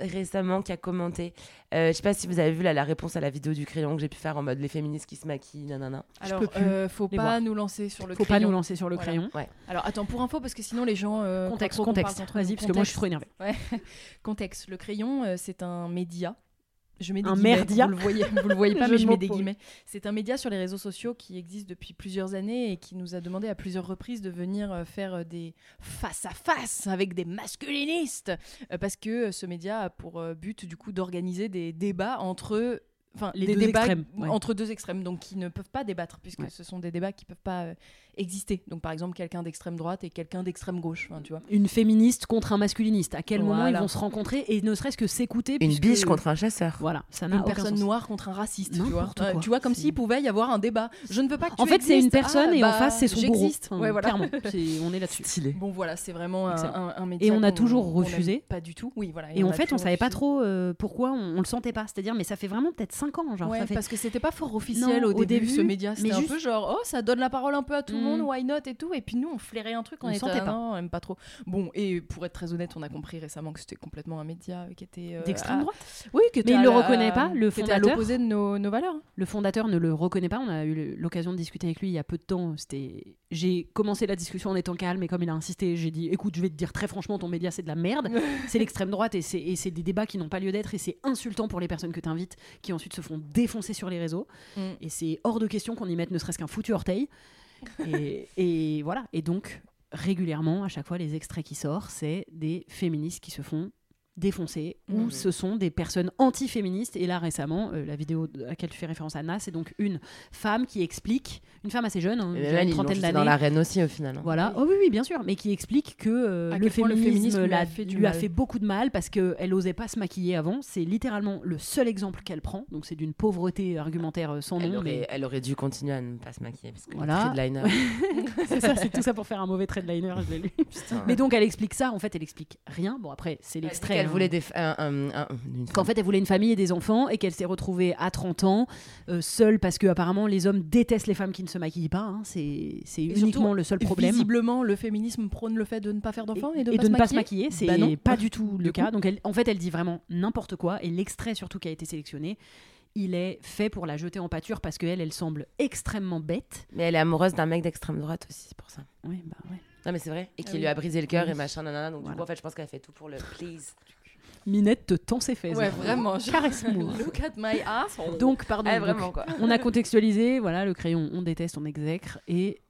Récemment qui a commenté. Euh, je sais pas si vous avez vu là, la réponse à la vidéo du crayon que j'ai pu faire en mode les féministes qui se maquillent, nanana. Alors, peux plus euh, faut pas voir. nous lancer sur le Faut pas crayon. nous lancer sur le Voilà. crayon. Alors, attends, pour info, parce que sinon les gens. euh, Contexte, contexte. Vas-y, parce que moi je suis trop énervée. Contexte. Le crayon, euh, c'est un média. Je mets des Un guillemets, merdia. Vous le voyez, vous le voyez pas, mais je mets des guillemets. C'est un média sur les réseaux sociaux qui existe depuis plusieurs années et qui nous a demandé à plusieurs reprises de venir euh, faire euh, des face à face avec des masculinistes, Euh, parce que ce média a pour but du coup d'organiser des débats entre Enfin, Les des deux débats extrêmes, ouais. entre deux extrêmes, donc qui ne peuvent pas débattre, puisque Ouais. ce sont des débats qui peuvent pas euh, exister. Donc, par exemple, quelqu'un d'extrême droite et quelqu'un d'extrême gauche, tu vois. Une féministe contre un masculiniste. À quel moment ils vont se rencontrer et ne serait-ce que s'écouter Une puisque- biche contre un chasseur. Voilà, ça n'a Une aucun personne sens. noire contre un raciste, tu vois. Euh, quoi. tu vois, comme s'il pouvait y avoir un débat. Je ne veux pas que tu En fait, c'est une existes. personne Ah, et en bah, face, c'est son bourreau. J'existe. Enfin, Ouais, voilà. Clairement, on est là-dessus. Stylé. Bon, voilà, c'est vraiment un, un, un média Et on a toujours refusé. Pas du tout. Oui, voilà. Et, en fait, on savait pas trop euh, pourquoi on, le sentait pas. C'est-à-dire, mais ça fait vraiment peut-être 5 ans. Genre, parce que c'était pas fort officiel au, début, ce média. C'était mais un peu genre, oh, ça donne la parole un peu à tout le. Monde, why not et tout. Et puis nous, on flairait un truc, on, On sentait pas. non, on aime pas trop. Bon, et pour être très honnête, on a compris récemment que c'était complètement un média qui était. euh, D'extrême à- droite. Oui, qui était Mais il à le reconnaît pas, le était à fondateur. l'opposé de nos, nos valeurs. Le fondateur ne le reconnaît pas. On a eu l'occasion de discuter avec lui il y a peu de temps. C'était, j'ai commencé la discussion en étant calme et comme il a insisté, j'ai dit, écoute, je vais te dire très franchement, ton média c'est de la merde. c'est l'extrême droite et c'est, et c'est des débats qui n'ont pas lieu d'être et c'est insultant pour les personnes que tu invites qui ensuite se font défoncer sur les réseaux. Mm. Et c'est hors de question qu'on y mette ne serait-ce qu'un foutu orteil. et, voilà. Et donc régulièrement, à chaque fois, les extraits qui sortent, c'est des féministes qui se font défoncer ou Mhm. ce sont des personnes anti-féministes et là récemment euh, la vidéo à laquelle tu fais référence Anna c'est donc une femme qui explique une femme assez jeune hein, une trentaine d'années dans l'arène aussi au final. hein. voilà oh oui oui bien sûr mais qui explique que euh, À le féminisme, lui a fait du lui a mal. fait beaucoup de mal parce qu'elle osait pas se maquiller avant c'est littéralement le seul exemple qu'elle prend donc c'est d'une pauvreté argumentaire euh, sans Elle nom aurait, mais elle aurait dû continuer à ne pas se maquiller parce que Voilà. le liner. c'est ça c'est tout ça pour faire un mauvais trait de liner je l'ai lu putain. mais donc elle explique ça en fait elle explique rien bon après c'est l'extrait qu'elle voulait des f- un- un- un- une qu'en fait elle voulait une famille et des enfants et qu'elle s'est retrouvée à 30 ans euh, seule parce que apparemment les hommes détestent les femmes qui ne se maquillent pas hein. c'est c'est uniquement surtout, le seul problème Visiblement, le féminisme prône le fait de ne pas faire d'enfants et, de, et pas, de se ne pas se maquiller. c'est Bah non. pas du tout le Du cas coup. donc elle- en fait elle dit vraiment n'importe quoi et l'extrait surtout qui a été sélectionné il est fait pour la jeter en pâture parce qu'elle elle semble extrêmement bête Mais elle est amoureuse d'un mec d'extrême droite aussi, c'est pour ça. oui bah ouais Non mais c'est vrai. Et qui Ah oui. lui a brisé le cœur Oui. et machin, nanana. Donc du Voilà. coup, en fait, je pense qu'elle fait tout pour le please. Minette te tend ses fesses Ouais, vraiment. caresse-moi Look at my ass. donc pardon donc, vraiment quoi. on a contextualisé voilà le crayon on déteste on exècre et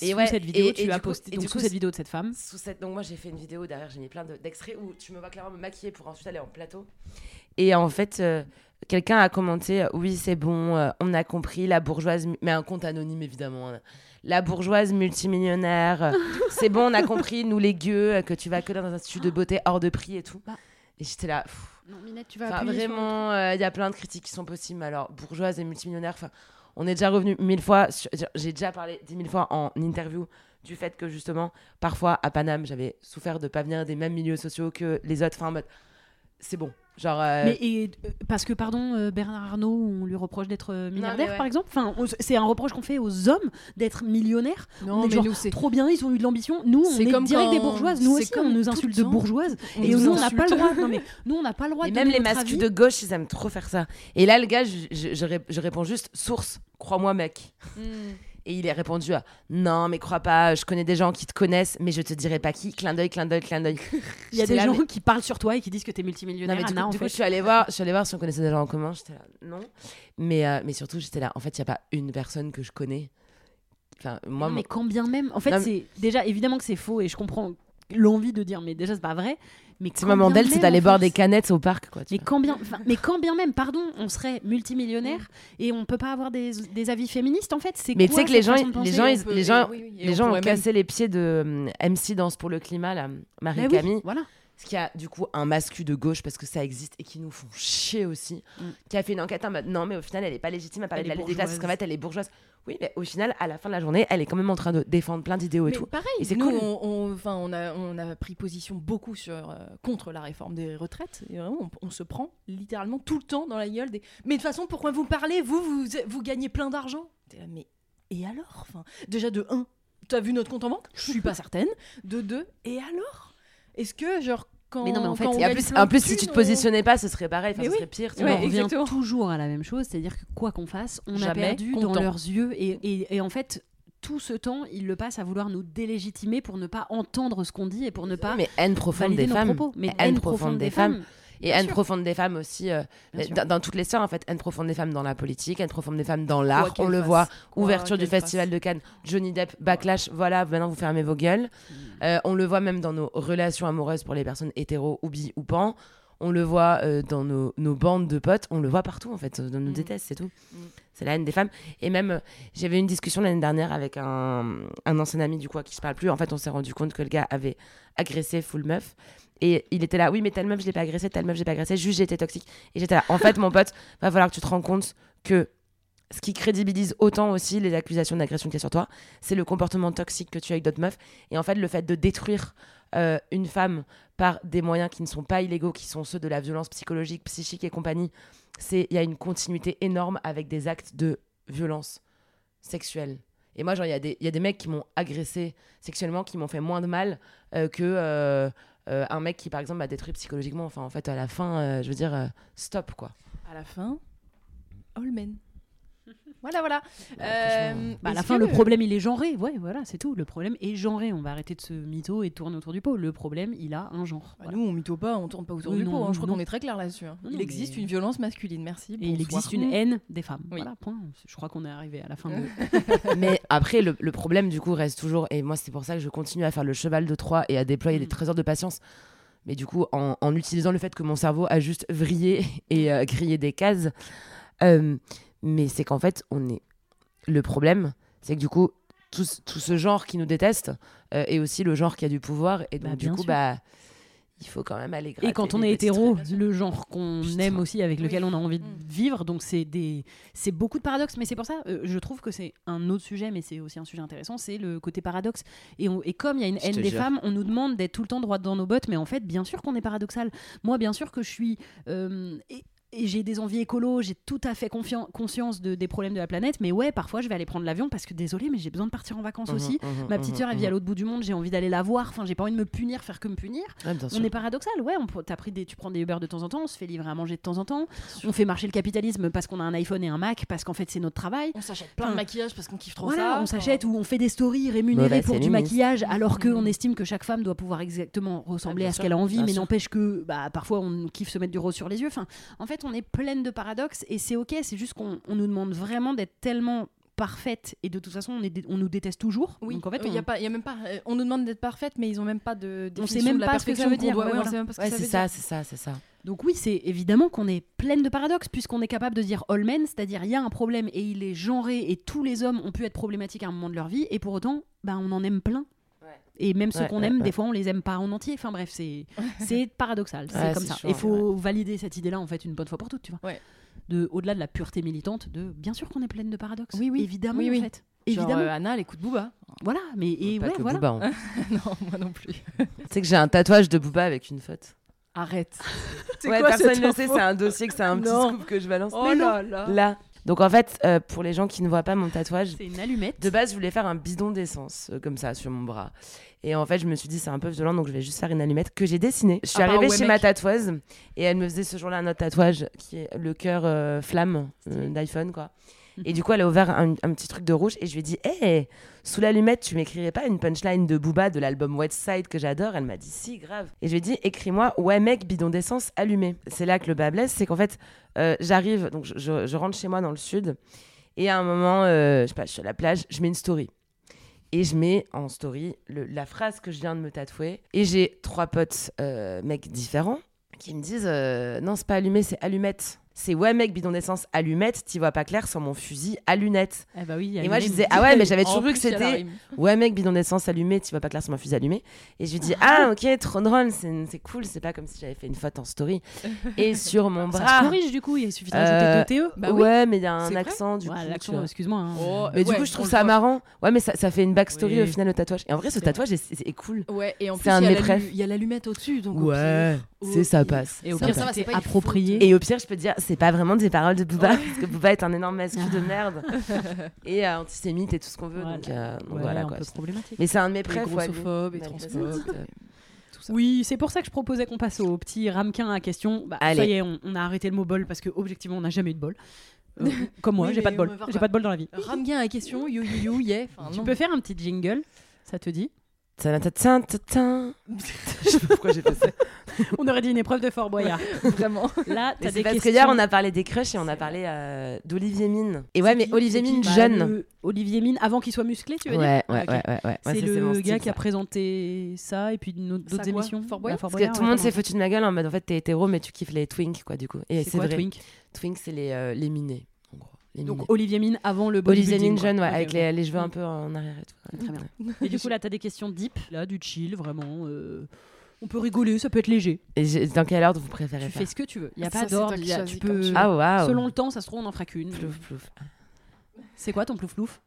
Et sous ouais, cette vidéo et- tu et as coup- posté et donc sous coup, cette vidéo de cette femme Sous cette... Donc moi j'ai fait une vidéo derrière, j'ai mis plein de- d'extraits où tu me vois clairement me maquiller pour ensuite aller en plateau. Et en fait, euh, quelqu'un a commenté, euh, oui c'est bon, euh, on a compris, la bourgeoise, mais un compte anonyme évidemment. hein. La bourgeoise multimillionnaire, c'est bon, on a compris, nous les gueux, que tu vas que dans un institut de beauté hors de prix et tout. Bah. Et j'étais là, pff, non Minette tu vas le vraiment, euh, il y a plein de critiques qui sont possibles. Alors, bourgeoise et multimillionnaire, enfin, on est déjà revenu mille fois. sur- J'ai déjà parlé dix mille fois en interview du fait que justement, parfois à Paname, j'avais souffert de pas venir des mêmes milieux sociaux que les autres. Enfin, en mode, c'est bon. Genre, euh, Mais et, euh, parce que, pardon, euh, Bernard Arnault, on lui reproche d'être euh, milliardaire, ouais. par exemple. Enfin, c'est un reproche qu'on fait aux hommes d'être millionnaires. Non, on est mais genre nous, c'est. trop bien, ils ont eu de l'ambition. Nous, on est comme direct quand- des bourgeoises. Nous c'est aussi, comme on nous insulte de bourgeoises. On Et nous nous, on n'a pas le droit. Non, mais nous, on n'a pas le droit Et de même les avis. de gauche, ils aiment trop faire ça. Et là, le gars, je, je- je ré- je réponds juste source, crois-moi, mec. Mm. Et il est répondu à non, mais crois pas, je connais des gens qui te connaissent, mais je te dirai pas qui. Clin d'œil, clin d'œil, clin d'œil. Il y a des là, gens mais- qui parlent sur toi et qui disent que t'es Non, multimillionnaire. mais du, Anna, coup, en du coup, fait. je suis allée voir, je suis allée voir si on connaissait des gens en commun. J'étais là, non. Mais, euh, mais surtout, j'étais là. En fait, il y a pas une personne que je connais. Enfin, moi, Non, mais quand bien même. En fait, Non, c'est déjà évidemment que c'est faux et je comprends l'envie de dire, mais déjà, c'est pas vrai. Mais ma bien mandel, c'est d'aller boire des canettes au parc, quoi. tu Mais vois. quand, bien, mais quand bien même, pardon, on serait multimillionnaire et on peut pas avoir des, des avis féministes en fait. C'est Mais tu sais que les gens, les gens, les gens, oui, oui, et les on gens ont cassé les pieds de MC Danse pour le climat, là, Bah oui, Marie-Camille. voilà. Ce qui a du coup un mascu de gauche parce que ça existe et qui nous font chier aussi, Mm. qui a fait une enquête en mode non mais au final elle est pas légitime à parler Elle de la lutte des classes parce qu'en fait elle est bourgeoise. Oui mais au final à la fin de la journée elle est quand même en train de défendre plein d'idéaux et tout. pareil, Et c'est nous, cool. on, on- on, a, on a pris position beaucoup sur, euh, contre la réforme des retraites. Et vraiment, on, on se prend littéralement tout le temps dans la gueule des. Mais de toute façon, pourquoi vous parlez? Vous, vous, vous gagnez plein d'argent. Mais et alors? Enfin, Déjà, de 1, t'as vu notre compte en banque? Je suis pas certaine. De 2, et alors? Est-ce que, genre, quand. Mais non, mais en fait, on en plus, en plus si tu te on- positionnais pas ce serait pareil, enfin, ce oui. serait pire. tu On Ouais, vois. revient toujours à la même chose, c'est-à-dire que quoi qu'on fasse, on a perdu dans leurs yeux et, et- et en fait. Tout ce temps, ils le passent à vouloir nous délégitimer pour ne pas entendre ce qu'on dit et pour ne pas Mais haine profonde des femmes. propos. Mais haine profonde des femmes. Et haine profonde des femmes aussi, euh, dans, dans toutes les sphères en fait. Haine profonde des femmes dans la politique, haine profonde des femmes dans l'art. On le fasse. voit, ouverture du Festival fasse. de Cannes, Johnny Depp, backlash, voilà, maintenant vous fermez vos gueules. Euh, on le voit même dans nos relations amoureuses pour les personnes hétéros ou bi ou pan. On le voit euh, dans nos, nos bandes de potes, on le voit partout en fait. On nous Mm. déteste, c'est tout. Mm. C'est la haine des femmes. Et même, euh, j'avais une discussion l'année dernière avec un, un ancien ami du coup à qui je parle plus. En fait, on s'est rendu compte que le gars avait agressé full meuf. Et il était là, oui, mais telle meuf, je l'ai pas agressée, telle meuf, je l'ai pas agressée, juste j'étais toxique. Et j'étais là, en fait, mon pote, va falloir que tu te rends compte que ce qui crédibilise autant aussi les accusations d'agression qu'il y a sur toi, c'est le comportement toxique que tu as avec d'autres meufs. Et en fait, le fait de détruire euh, une femme par des moyens qui ne sont pas illégaux, qui sont ceux de la violence psychologique, psychique et compagnie, c'est il y a une continuité énorme avec des actes de violence sexuelle. Et moi, il y, y a des mecs qui m'ont agressé sexuellement, qui m'ont fait moins de mal euh, euh, euh, mec qui, par exemple, m'a détruit psychologiquement. Enfin, en fait, à la fin, je veux dire, stop, quoi. À la fin, all men. Voilà, voilà. franchement, Euh, Bah, à la fin, que- le problème, il est genré. Ouais, voilà, c'est tout. Le problème est genré. On va arrêter de se mytho et de tourner autour du pot. Le problème, il a un genre. Bah, Voilà. Nous, on mytho pas, on tourne pas autour Oui, du non, pot. hein. Je crois qu'on est très clair là-dessus. hein. Il existe mais- une violence masculine. Merci. Et il existe une haine des femmes. Oui. Voilà, point. Je crois qu'on est arrivé à la fin de. Mais après, le, le problème, du coup, reste toujours. Et moi, c'est pour ça que je continue à faire le cheval de Troie et à déployer Mm. des trésors de patience. Mais du coup, en, en utilisant le fait que mon cerveau a juste vrillé et euh, grillé des cases. Euh, mais c'est qu'en fait, on est. Le problème, c'est que du coup, tout, ce- tout ce genre qui nous déteste euh, est aussi le genre qui a du pouvoir. Et donc, Bah, du coup, sûr. bah. Il faut quand même aller Et quand on est hétéro, le genre qu'on aime aussi, avec lequel Oui. on a envie de Mm. vivre, donc c'est des, c'est beaucoup de paradoxes. Mais c'est pour ça, euh, je trouve que c'est un autre sujet, mais c'est aussi un sujet intéressant, c'est le côté paradoxe. Et, on- et comme il y a une haine des jure. femmes, on nous demande d'être tout le temps droit dans nos bottes, mais en fait, bien sûr qu'on est paradoxal. Moi, bien sûr que je suis euh, et, j'ai des envies écolo, j'ai tout à fait conscience de, des problèmes de la planète, mais ouais, parfois je vais aller prendre l'avion parce que désolé, mais j'ai besoin de partir en vacances Mhm, aussi. mhm, Ma petite mhm, sœur, elle vit à l'autre bout du monde, j'ai envie d'aller la voir. Enfin, j'ai pas envie de me punir, faire que me punir. Bien On est paradoxal, ouais. On, peut- t'as pris des, tu prends des Uber de temps en temps, on se fait livrer à manger de temps en temps, on fait marcher le capitalisme parce qu'on a un iPhone et un Mac, parce qu'en fait c'est notre travail. On s'achète plein Enfin, de maquillage parce qu'on kiffe trop Voilà, ça. on s'achète ou on fait des stories rémunérées pour du maquillage, alors qu'on estime que chaque femme doit pouvoir exactement ressembler Ah, à ce qu'elle a envie, bien mais n'empêche que bah, parfois on kiffe se mettre du rose sur les yeux. Enfin, en fait, on est pleine de paradoxes et c'est ok, c'est juste qu'on on nous demande vraiment d'être tellement parfaite et de toute façon on, est dé- on nous déteste toujours. Oui, Donc en fait, il on, y a pas, il y a même pas. euh, On nous demande d'être parfaite, mais ils ont même pas de. On sait même de la pas ce que ça veut dire, qu'on doit- ouais, ouais, on voilà. sait même pas ce que Ouais, ça c'est veut ça, dire. c'est ça, c'est ça. Donc oui, c'est évidemment qu'on est pleine de paradoxes puisqu'on est capable de dire all men, c'est-à-dire il y a un problème et il est genré et tous les hommes ont pu être problématiques à un moment de leur vie et pour autant, bah, on en aime plein. Et même ceux Ouais, qu'on aime, ouais. des fois on les aime pas en entier. Enfin bref, c'est c'est paradoxal, c'est Ouais, comme ça. Il faut valider cette idée-là en fait une bonne fois pour toutes, tu vois. Ouais. De au-delà de la pureté militante, de bien sûr qu'on est pleine de paradoxes. Oui, oui. évidemment Oui, oui. en fait. Genre, Évidemment. euh, Anna, elle écoute Booba. Voilà, mais et Pas ouais, que voilà. Booba, hein. non, moi non plus. Tu sais que j'ai un tatouage de Booba avec une faute. Arrête. C'est Ouais, quoi personne ne le sait, c'est un dossier que c'est un petit Non. scoop que je balance. Oh là. Là. Donc en fait, euh, pour les gens qui ne voient pas mon tatouage, C'est une allumette. de base, je voulais faire un bidon d'essence, euh, comme ça, sur mon bras. Et en fait, je me suis dit, c'est un peu violent, donc je vais juste faire une allumette que j'ai dessinée. Je suis Ah bah arrivée ouais, chez mec. ma tatoueuse et elle me faisait ce jour-là un autre tatouage qui est le cœur euh, flamme d'iPhone, quoi. Et du coup, elle a ouvert un, petit truc de rouge et je lui ai dit, hé, sous l'allumette, tu m'écrirais pas une punchline de Booba de l'album West Side que j'adore? Elle m'a dit, si, grave. Et je lui ai dit, écris-moi, ouais, mec, bidon d'essence allumé. C'est là que le bas blesse, c'est qu'en fait, euh, j'arrive, donc je, rentre chez moi dans le sud et à un moment, euh, je sais pas, je suis à la plage, je mets une story. Et je mets en story la phrase que je viens de me tatouer. Et j'ai trois potes euh, mecs différents qui me disent Non, c'est pas allumé, c'est allumette. C'est ouais, mec, bidon d'essence, allumette, t'y vois pas clair sans mon fusil à lunettes. Eh bah oui, Et moi, je disais Ah ouais, mais j'avais toujours vu que c'était ouais, mec, bidon d'essence allumé, t'y vois pas clair sans mon fusil allumé. Et je lui dis Ah, ok, trop drôle, c'est c'est cool, c'est pas comme si j'avais fait une faute en story. Et sur mon Ça se bras. corrige du coup, il suffit Euh, d'ajouter deux TE. Bah oui. ouais, mais il y a un accent du Ouais, coup. tu l'accent, vois. excuse-moi. hein. Oh, Mais du coup, je trouve le ça voit. marrant. Ouais, mais ça, ça fait une backstory Oui. au final au tatouage. Et en vrai, ce tatouage est, cool. Ouais, et en C'est plus, un il y, de a l'allumette au-dessus. Donc Ouais, c'est ça passe. Et au pire, ça va, c'est approprié. Et au pire, je peux te dire, c'est pas vraiment des paroles de Booba, parce que Booba est un énorme mascu de merde et euh, antisémite et tout ce qu'on veut. Voilà. Donc, euh, donc Ouais, voilà un quoi. peu problématique. Mais c'est un de mes préfs. grossophobe et transphobe. euh. Oui, c'est pour ça que je proposais qu'on passe au petit ramequin à question. Bah, Allez. ça y est, on, on a arrêté le mot bol parce que objectivement, on n'a jamais eu de bol. Euh, comme moi, Oui, j'ai pas de bol. J'ai pas de bol dans la vie. Ramgain à question, you you you, yeah. Enfin, Tu non. peux faire un petit jingle, ça te dit? Je sais pas pourquoi j'ai fait ça. On aurait dit une épreuve de Fort Boyard. Vraiment. Là, t'as des parce questions. que hier, on a parlé des crushs et on a parlé euh, d'Olivier Mine. Et ouais, mais qui Olivier Mine Bah, jeune. le Olivier Mine, avant qu'il soit musclé, tu veux Ouais, dire ouais, ouais, ouais, ouais. Ouais, C'est le mon style, gars qui a présenté ça et puis d'autres émissions. Fort Boyard Bah, Fort Parce que Boyard, tout le monde s'est foutu de ma gueule en mode en fait t'es hétéro mais tu kiffes les twinks quoi du coup. Et C'est vrai. Twink? Twink c'est les, euh, les minés. Les Donc. Olivier Mine avant le Olivier bodybuilding, Mine quoi. jeune ouais, avec les, les cheveux un peu en arrière et tout. Ouais. Très bien. Et du coup, là, t'as des questions deep, là, du chill, vraiment. euh, On peut rigoler, ça peut être léger. Et dans quel ordre vous préférez Tu faire fais ce que tu veux. Il y a Ça, pas d'ordre. Tu peux. tu. Ah waouh. Selon le temps, ça se trouve, on en fera qu'une. Plouf plouf. C'est quoi ton plouf plouf?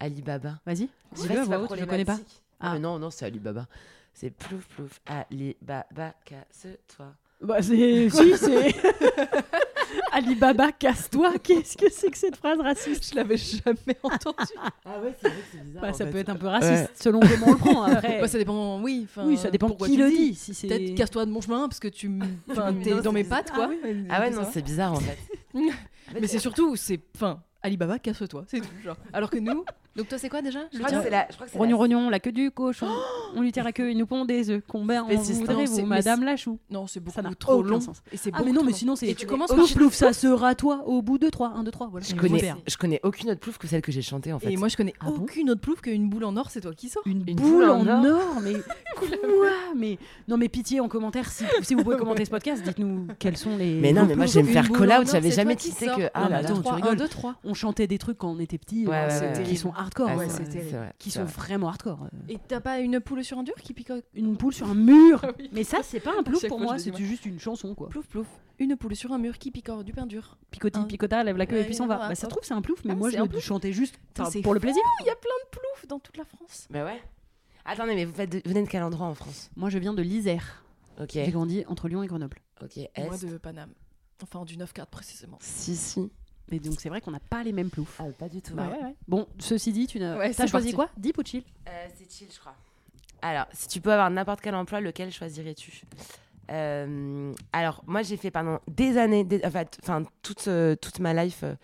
Alibaba. Vas-y. Je Dis-le à voix haute, je connais pas. Ah Ah. mais non non c'est Alibaba. C'est plouf plouf Alibaba casse-toi. Bah, c'est. si, c'est. Alibaba, casse-toi. Qu'est-ce que c'est que cette phrase raciste Je l'avais jamais entendu. Ah ouais c'est vrai que c'est bizarre. Bah, Ça fait. peut être un peu raciste Ouais. selon comment on le prend. Après. Bah, ça dépend, oui. oui, ça dépend pourquoi qui le dit. Si c'est. Peut-être casse-toi de mon chemin parce que tu m- enfin, t'es Non, dans mes c'est- pattes, quoi. Ah ouais Ça non c'est bizarre en fait. Mais c'est surtout, c'est. Enfin, Alibaba, casse-toi. C'est tout. Genre. Alors que nous. Donc, toi, c'est quoi déjà Je crois que c'est la je crois que c'est Rognon, la- rognon, la queue du cochon. on lui tire la queue, il nous pond des œufs. Combien on Spéciste, voudrait, non, vous, c'est- mais Madame la chou Non, c'est beaucoup Ça n'a trop long. sens. Et c'est Ah, mais non, mais sinon, c'est. Et tu commences Plouf, par plouf, ça sera toi au bout de 3. 1, 2, 3. Voilà. Je On connais, je connais aucune autre plouf que celle que j'ai chantée en fait. Et moi, je connais Ah bon aucune autre plouf qu'une boule en or, c'est toi qui sors. Une, Une boule, boule en, en or, mais quoi Mais non, mais pitié en commentaire si, si vous pouvez commenter ce podcast, dites-nous quels sont les. Mais non, mais moi ploufs. je vais me Une faire boule call en out, or, j'avais c'est jamais sors. que. Ah mais là attends, là. tu 1, rigoles. 2, 3. On chantait des trucs quand on était petit, Ouais, euh, qui sont hardcore, Ah, ouais, c'est terrible. vrai, qui sont vrai. vraiment hardcore. euh. Et t'as pas une poule sur un dur qui pique Une poule sur un mur? Ah oui. Mais ça, c'est pas un plouf pour moi, c'est juste une chanson quoi. Plouf, plouf. Une poule sur un mur qui picore du pain dur. Picoti, Un- picota, lève la queue et puis s'en va. Bah, ça trouve, c'est un plouf, mais Ah, moi je un le chantais juste pour le plaisir. Il y a plein de ploufs dans toute la France. Bah ouais. Attendez, mais vous, faites de- vous venez de quel endroit en France? Moi je viens de l'Isère. Ok. J'ai grandi entre Lyon et Grenoble. Ok. Moi de Paname. Enfin, du 9-4 précisément. Si, si. Mais donc c'est vrai qu'on n'a pas les mêmes ploufs. Ah, pas du tout. Bah ouais, ouais. Bon, ceci dit, tu n'as c'est choisi parti. quoi? Deep ou chill Euh, c'est chill, je crois. Alors, si tu peux avoir n'importe quel emploi, lequel choisirais-tu? Euh, Alors, moi, j'ai fait pendant des années, des- enfin, enfin, toute, euh, toute ma life, euh,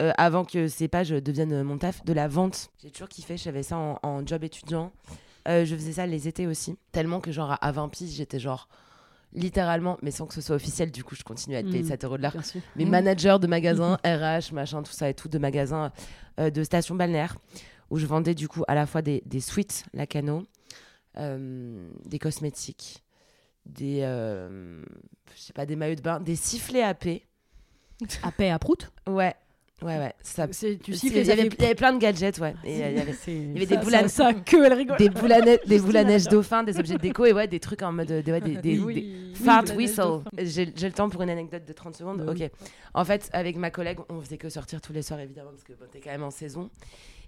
euh, avant que ces pages deviennent mon taf, de la vente. J'ai toujours kiffé, j'avais ça en, en job étudiant. Euh, je faisais ça les étés aussi. Tellement que, genre, à 20 piges, j'étais genre, littéralement, mais sans que ce soit officiel, du coup, je continue à être payé Mm. 7 euros de l'heure. Mes Mhm. managers de magasins, RH, machin, tout ça et tout, de magasins euh, de stations balnéaires, où je vendais du coup à la fois des, des suites Lacano, euh, des cosmétiques, des, euh, je sais pas, des maillots de bain, des sifflets à paix. À paix à prout? Ouais, ouais, ouais. Ça, Tu il y, avait, fait il y avait plein de gadgets, ouais. Et, euh, il y avait Il avait des boules à- Ça, que elle rigole. des boules à, neige- des boules à neige j'adore. dauphin, des objets de déco et ouais, des trucs en mode. euh, Des, ouais, des, des- Oui. des- Oui, Fart whistle. J'ai le temps pour une anecdote de 30 secondes Bah Ok. oui. En fait, avec ma collègue, on faisait que sortir tous les soirs, évidemment, parce que bon, t'es quand même en saison.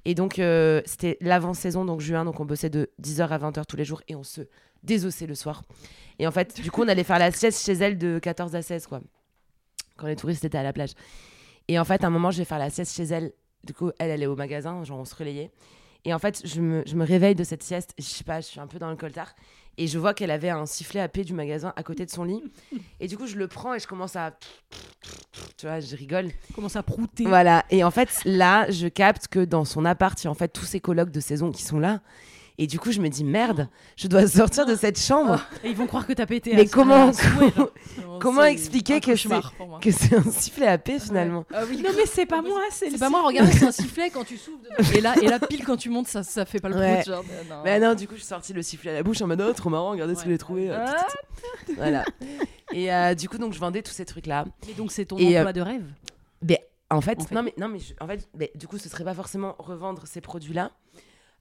Et donc, euh, c'était l'avant-saison, donc juin, donc on bossait de 10h à 20h tous les jours et on se désossée le soir. Et en fait, du coup, on allait faire la sieste chez elle de 14 à 16, quoi. Quand les touristes étaient à la plage. Et en fait, à un moment, je vais faire la sieste chez elle. Du coup, elle, elle est au magasin, genre on se relayait. Et en fait, je me, je me réveille de cette sieste. Je sais pas, je suis un peu dans le coltard. Et je vois qu'elle avait un sifflet à paix du magasin à côté de son lit. Et du coup, je le prends et je commence à. Tu vois, je rigole. Commence à prouter. Voilà. Et en fait, là, je capte que dans son appart, il y a en fait tous ces colocs de saison qui sont là. Et du coup, je me dis merde, je dois sortir de cette chambre. Et ils vont croire que t'as pété. Mais à- comment, comment expliquer que c'est que c'est un sifflet à paix finalement Ah oui. Non mais c'est pas moi, c'est pas moi, regarde, c'est un sifflet quand tu souffles. dedans. Et là, et là, pile quand tu montes, ça, ça fait pas le Ouais. genre. euh, non. Mais non, du coup, je suis sortie le sifflet à la bouche en mode oh, trop marrant, regardez ce que j'ai trouvé. euh, Ah. Voilà. Et euh, du coup, donc je vendais tous ces trucs là. Mais donc c'est ton Et, emploi euh, de rêve. Mais en fait, En fait. non mais non mais je- en fait, mais du coup, ce serait pas forcément revendre ces produits là.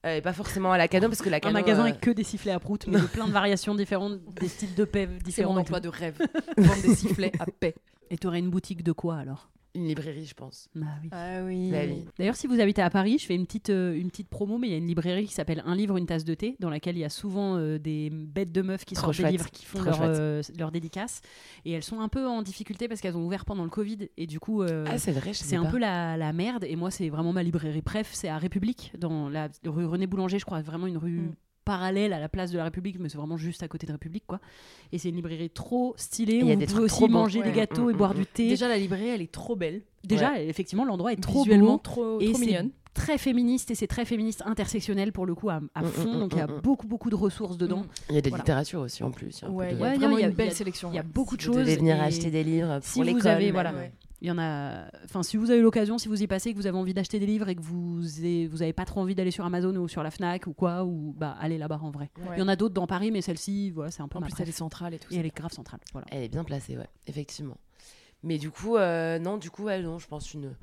Et pas forcément à la canon parce que la Un canon magasin euh, avec que des sifflets à prout, mais de plein de variations différentes, des styles de paix C'est mon différents. emploi de rêve. Vendre des sifflets à paix. Et t'aurais une boutique de quoi alors? Une librairie, je pense. Bah oui. Ah oui. Bah oui. D'ailleurs, si vous habitez à Paris, je fais une petite, euh, une petite promo, mais il y a une librairie qui s'appelle Un livre, une tasse de thé, dans laquelle il y a souvent euh, des bêtes de meufs qui Trop sortent des chouette. livres, qui font leur, euh, leur dédicace. Et elles sont un peu en difficulté parce qu'elles ont ouvert pendant le Covid. Et du coup, euh, ah, c'est vrai, un pas. peu la, la merde. Et moi, c'est vraiment ma librairie préf. C'est à République, dans la rue René Boulanger, je crois, vraiment une rue Mm. Parallèle à la place de la République, mais c'est vraiment juste à côté de République, quoi. Et c'est une librairie trop stylée il où y a vous des pouvez trucs aussi manger des Ouais. gâteaux et Mm, boire mm, du thé. Déjà, la librairie, elle est trop belle. Déjà, effectivement, l'endroit est trop Visuellement, beau. trop, Et trop c'est mignonne. très féministe et c'est très féministe intersectionnel pour le coup à, à Mm, fond mm, donc il y a mm, mm. beaucoup beaucoup de ressources dedans Mm. Il y a de la Voilà. littérature aussi en plus. il y a Ouais, de- il y a vraiment il y a- une belle il y a- sélection. il y a beaucoup de Vous choses devez venir et acheter des livres pour si vous l'école, avez même, voilà ouais. Il y en a enfin si vous avez l'occasion si vous y passez que vous avez envie d'acheter des livres et que vous avez, vous avez pas trop envie d'aller sur Amazon ou sur la Fnac ou quoi ou bah allez là-bas en vrai Ouais. il y en a d'autres dans Paris mais celle-ci voilà c'est un peu En ma plus, préf. elle est centrale et tout. et elle est grave centrale voilà Elle est bien placée, ouais, effectivement. Mais du coup, euh, non, du coup, ouais, non, je pense une,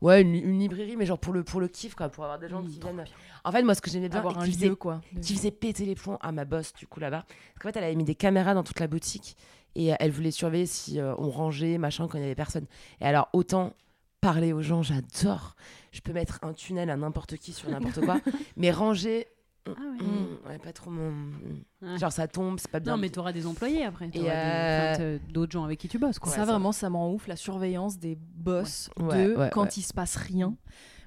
ouais, une, une librairie, mais genre pour le pour le kiff, quoi, pour avoir des gens Mm, qui viennent. En fait, moi, ce que j'aimais bien, Avoir un qui faisait, lieu, quoi. qui faisait péter les plombs à ma boss, du coup là-bas, parce qu'en fait, elle avait mis des caméras dans toute la boutique et elle voulait surveiller si euh, on rangeait, machin, quand il y avait personne. Et alors, autant parler aux gens, j'adore. Je peux mettre un tunnel à n'importe qui sur n'importe quoi, mais ranger. ah ouais. mm, ouais, pas trop mon. mm. Ouais. Genre, ça tombe, c'est pas bien. non mais t'auras des employés après t'auras euh, d'autres gens avec qui tu bosses quoi ça, Ouais, ça- vraiment, ça me rend ouf, la surveillance des boss Ouais, de ouais, quand ouais. il se passe rien.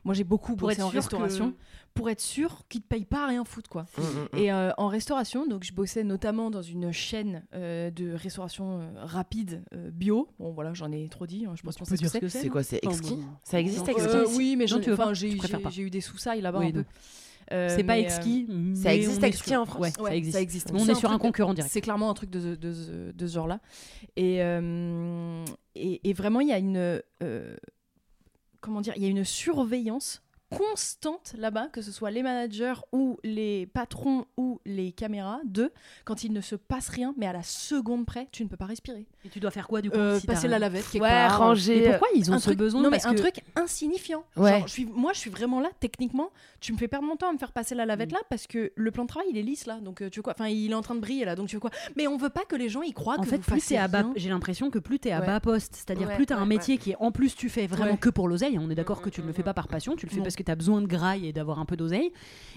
Moi, j'ai beaucoup Pour bossé être en restauration que- pour être sûr qu'ils te payent pas à rien foutre, quoi. Mm, mm, mm. Et euh, en restauration, donc je bossais notamment dans une chaîne euh, de restauration euh, rapide euh, bio. Bon, voilà, j'en ai trop dit, hein, je pense qu'on sait ce que c'est. ce C'est quoi, c'est Enfin, exquis Ça existe, non, exquis Euh, oui, mais j'ai eu des sous-sailles là-bas Oui, un peu. non. Euh, c'est pas euh, exquis mais ça existe on est exquis sur- en France ouais, ça existe ça existe. Mais on est un sur un concurrent direct C'est clairement un truc de, ce- de, ce- de ce genre-là. Et, euh, et, et vraiment, il y a une. euh, comment dire Il y a une surveillance constante là-bas, que ce soit les managers ou les patrons ou les caméras, de quand il ne se passe rien, mais à la seconde près, tu ne peux pas respirer. et tu dois faire quoi du coup Euh, si passer la lavette quelque Ouais, part. ranger. mais pourquoi ils ont un ce truc, besoin non, mais parce un que- truc insignifiant. Ouais. Genre, je suis, moi, je suis vraiment là, techniquement. Tu me fais perdre mon temps à me faire passer la Mm. lavette là parce que le plan de travail, il est lisse là. Donc, euh, tu veux quoi? Enfin, il est en train de briller là. Donc, tu veux quoi? Mais on veut pas que les gens y croient en que fait, vous plus fassiez à bas, j'ai l'impression que plus t'es à Ouais. bas poste, c'est-à-dire plus t'as un métier qui est en plus tu fais vraiment que pour l'oseille. On est d'accord Mm, que tu ne mm, le fais mm. pas par passion, tu le fais parce que t'as besoin de graille et d'avoir un peu d'oseille.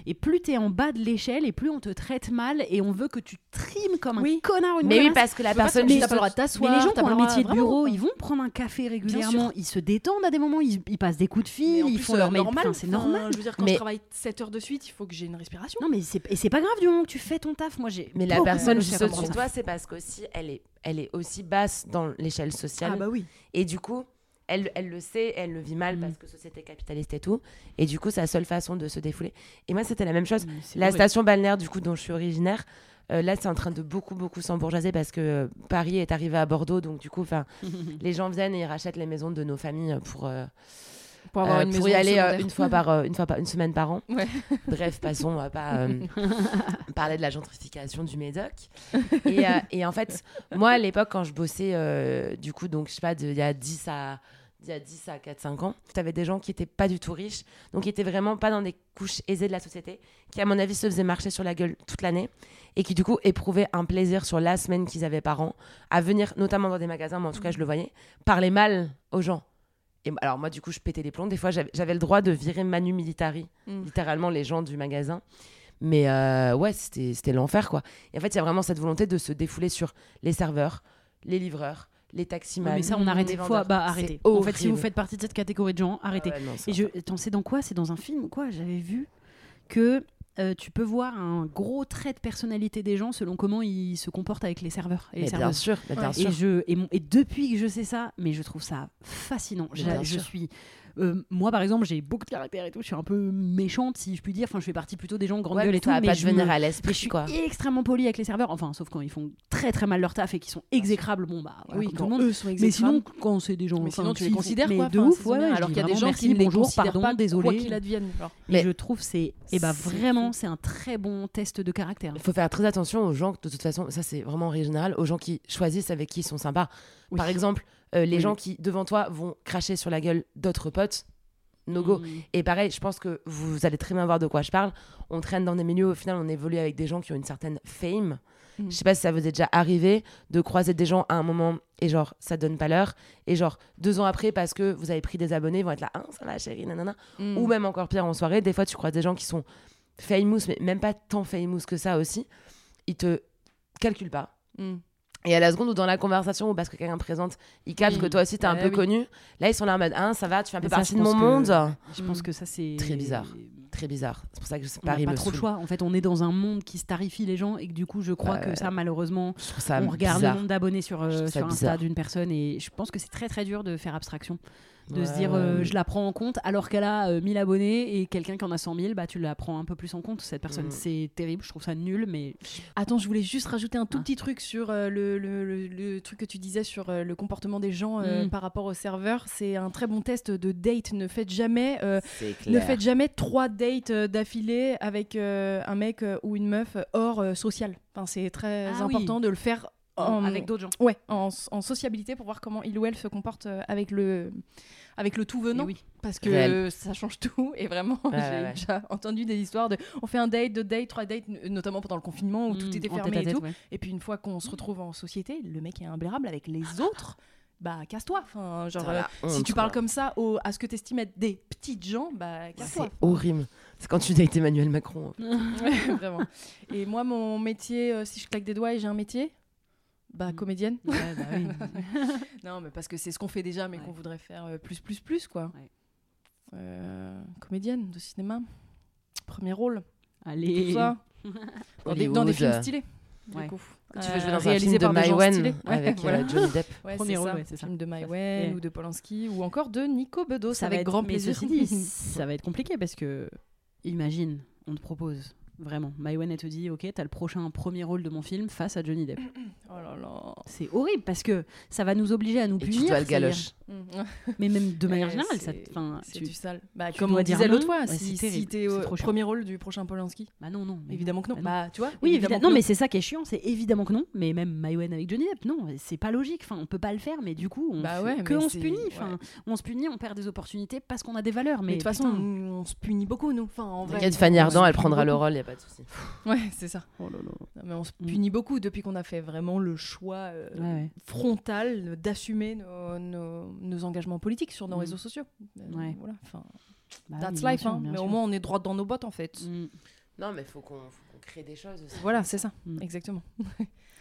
Et plus t'es en bas de l'échelle et plus on te traite mal et on veut que tu trimes comme Oui. un connard une Mais oui, parce que la Tu personne t'as pas le droit de Mais t'asseoir. les gens t'as qui ont un métier de bureau, ils vont prendre un café régulièrement, ils se détendent à des moments, ils, ils passent des coups de Mais fil, ils font euh, leur mail. c'est Enfin, normal. Je veux dire, quand Mais- je travaille 7 heures de suite, il faut que j'ai une respiration. Non, mais c'est et c'est pas grave du moment que tu fais ton taf. Moi, j'ai. Mais la personne juste au-dessus de toi, c'est parce qu'aussi, elle est, elle est aussi basse dans l'échelle sociale. Ah bah oui. Et du coup, elle, elle le sait, elle le vit mal Mm. parce que société capitaliste et tout. Et du coup, c'est la seule façon de se défouler. Et moi, c'était la même chose. C'est La horrible. station balnéaire, du coup, dont je suis originaire, euh, là, c'est en train de beaucoup, beaucoup s'embourgeoiser parce que euh, Paris est arrivé à Bordeaux. Donc, du coup, les gens viennent et ils rachètent les maisons de nos familles pour, euh, Pour avoir euh, une pour maison y aller euh, une fois par euh, une fois par une semaine par an. Ouais. Bref, passons, on va pas parler de la gentrification du Médoc. Et, et en fait, moi à l'époque quand je bossais du coup donc je sais pas il y a 10 à il y a 10 à 4 5 ans, tu avais des gens qui étaient pas du tout riches, donc qui étaient vraiment pas dans des couches aisées de la société, qui à mon avis se faisaient marcher sur la gueule toute l'année et qui du coup éprouvaient un plaisir sur la semaine qu'ils avaient par an à venir notamment dans des magasins, mais en tout cas je le voyais, parler mal aux gens. Et alors moi du coup je pétais les plombs. Des fois j'avais le droit de virer Manu Militari, Mm. littéralement les gens du magasin. Mais euh, ouais, c'était l'enfer, quoi. Et en fait, il y a vraiment cette volonté de se défouler sur les serveurs, les livreurs, les taximans. mais ça, on arrête des fois. Bah, arrêtez. En fait, si vous faites partie de cette catégorie de gens, arrêtez. Ah ouais, non, c'est Et je, attends, c'est dans quoi? C'est dans un film ou quoi? J'avais vu que euh, tu peux voir un gros trait de personnalité des gens selon comment ils se comportent avec les serveurs et les Mais bien serveuses. sûr, mais bien Ouais. sûr. Et, je, et, mon- et depuis que je sais ça, mais je trouve ça fascinant. Je, suis. Euh, moi, par exemple, j'ai beaucoup de caractère et tout. Je suis un peu méchante, si je puis dire. Enfin, je fais partie plutôt des gens grande Ouais, gueule mais et tout. ça va mais pas je te venir me- à mais je l'esprit, suis quoi. extrêmement polie avec les serveurs. Enfin, sauf quand ils font très très mal leur taf et qu'ils sont exécrables. Bon, bah, voilà, oui, comme tout quand le monde. eux sont Mais exécrables. sinon, quand c'est des gens. mais sinon, tu les qui- considères mais quoi de ouf, ouais. Alors qu'il y a des gens qui ne les bonjour, considèrent pardon, pas, désolé. quoi qu'il advienne. Mais Mais- je trouve c'est et bah C'est vraiment c'est un très bon test de caractère. Il faut faire très attention aux gens, de toute façon, ça c'est vraiment en règle générale, aux gens qui choisissent avec qui ils sont sympas. Par exemple, euh, les Oui, gens qui, devant toi, vont cracher sur la gueule d'autres potes, no go. Mm. Et pareil, je pense que vous allez très bien voir de quoi je parle. On traîne dans des milieux, au final, on évolue avec des gens qui ont une certaine fame. Mm. Je sais pas si ça vous est déjà arrivé de croiser des gens à un moment et genre ça donne pas l'heure et genre deux ans après parce que vous avez pris des abonnés ils vont être là ah ça va chérie nanana Mm. ou même encore pire en soirée des fois tu croises des gens qui sont famous mais même pas tant famous que ça aussi ils te calculent pas Mm. Et à la seconde où dans la conversation ou parce que quelqu'un te présente ils captent Oui. que toi aussi t'es un peu oui. connu là ils sont là en mode ah ça va tu fais un peu ça, partie de mon que- monde Je pense que ça c'est Très bizarre. très bizarre c'est pour ça que On n'a Paris pas me trop saoule. choix. En fait, on est dans un monde qui starifie les gens et que du coup, je crois que ça, malheureusement, je trouve ça on regarde bizarre. le nombre d'abonnés sur, euh, sur Insta d'une personne et je pense que c'est très très dur de faire abstraction, de se dire ouais, euh, ouais. je la prends en compte alors qu'elle a euh, 1000 abonnés et quelqu'un qui en a 100 000, bah tu la prends un peu plus en compte cette personne. Mm. C'est terrible, je trouve ça nul, mais Attends, je voulais juste rajouter un tout Ah. petit truc sur euh, le, le- le- le truc que tu disais sur euh, le comportement des gens euh, Mm. par rapport au serveur. C'est un très bon test de date. Ne faites jamais, euh, ne faites jamais trois dates euh, d'affilée avec euh, un mec euh, ou une meuf hors euh, social. Enfin, c'est très Ah oui. important de le faire en, avec d'autres gens. ouais, en, en sociabilité pour voir comment il ou elle se comporte euh, avec le, avec le tout Et venant. oui. Parce que Réel. ça change tout. Et vraiment, Ouais, j'ai ouais, déjà entendu des histoires de. On fait un date, deux dates, trois dates, notamment pendant le confinement où tout Mm, était en fermé et tout. ouais. Et puis une fois qu'on se retrouve en société, le mec est imbérable avec les autres. Bah, casse-toi. Enfin, genre, euh, si tu parles comme ça au- à ce que tu estimes être des petites gens, bah, casse-toi. c'est horrible c'est quand tu dates Emmanuel Macron Ouais, vraiment. Et moi, mon métier, euh, si je claque des doigts et j'ai un métier, bah, Mm. comédienne. Ouais, bah oui. Non, mais parce que c'est ce qu'on fait déjà, mais Ouais. qu'on voudrait faire euh, plus, plus, plus, quoi. Ouais. Euh, comédienne de cinéma. Premier rôle. Allez. Tout ça. Dans des, dans des films stylés. du coup. tu veux Euh, jouer dans un film de Maïwen avec euh, voilà. Johnny Depp Ouais, Premier rôle, c'est ça. Film de. Maïwen ou de Polanski ou encore de Nico Bedos ça avec grand mais plaisir. ceci dit, ça va être compliqué parce que, imagine, on te propose vraiment. Maïwen, elle te dit, ok, t'as le prochain premier rôle de mon film face à Johnny Depp. oh là là. C'est horrible parce que ça va nous obliger à nous et punir. tu dois le galoche Mais même de manière Ouais, générale, ça, c'est- tu- du sale. Bah, tu comme on dire disait l'autre fois, Ouais, si, t'es au premier rôle du prochain Polanski, Bah non, non. évidemment que non. Bah Bah, tu vois Oui, évidemment Non, non. mais c'est ça qui est chiant, c'est évidemment que non. Mais même Maïwen avec Johnny Depp, non, c'est pas logique. Enfin, on peut pas le faire, mais du coup, on Bah ouais, que on se punit. Enfin, on se punit, on perd des opportunités parce qu'on a des valeurs. Mais, de toute façon, on, se punit beaucoup, nous. Enfin, en vrai. Fanny Ardant elle prendra le rôle a pas de souci Ouais, c'est ça. Oh là là. Non, mais on se Mm. punit beaucoup depuis qu'on a fait vraiment le choix euh, Ouais, ouais. frontal d'assumer nos, nos- nos engagements politiques sur nos Mm. réseaux sociaux. Euh, Ouais. Voilà. Enfin, Bah that's life. sûr, hein. Mais sûr. au moins, on est droit dans nos bottes, en fait. Mm. non mais faut qu'on faut qu'on crée des choses aussi Voilà, c'est ça. Exactement.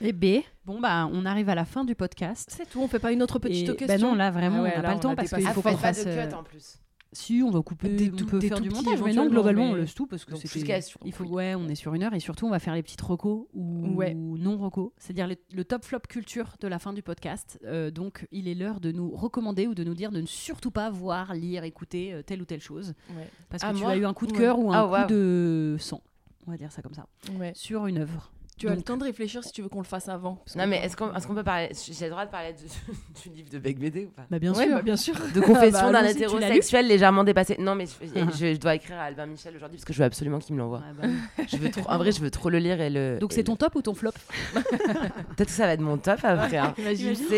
Et B, bon bah, on arrive à la fin du podcast. C'est tout. On fait pas une autre petite Et- question. bah non, là vraiment, Ah ouais, on n'a pas le temps parce qu'il ah faut faut qu'on pas de fasse. euh, cut en plus Si, on va couper, Des on tout- peut des faire du montage, mais non, globalement, on laisse tout parce que sur- Il faut, ouais, on est sur une heure et surtout on va faire les petites recos ou Ouais. non recos, c'est-à-dire le, le top flop culture de la fin du podcast. Euh, donc, il est l'heure de nous recommander ou de nous dire de ne surtout pas voir, lire, écouter euh, telle ou telle chose Ouais. parce que Ah, tu moi as eu un coup de Ouais. cœur ou un Ah, coup de sang, on va dire ça comme ça, sur une œuvre. Tu as le temps de réfléchir si tu veux qu'on le fasse avant. parce non mais est-ce qu'on est-ce qu'on peut parler j'ai le droit de parler du, du livre de Bec BD ou pas? Bah bien Ouais, sûr. bah, bien sûr. de confession Bah, d'un hétérosexuel légèrement dépassé non mais je, Ah. je- je dois écrire à Albin Michel aujourd'hui parce que je veux absolument qu'il me l'envoie Ouais, bah je veux trop en vrai je veux trop le lire et le Donc c'est le- ton top ou ton flop? Peut-être que ça va être mon top après hein.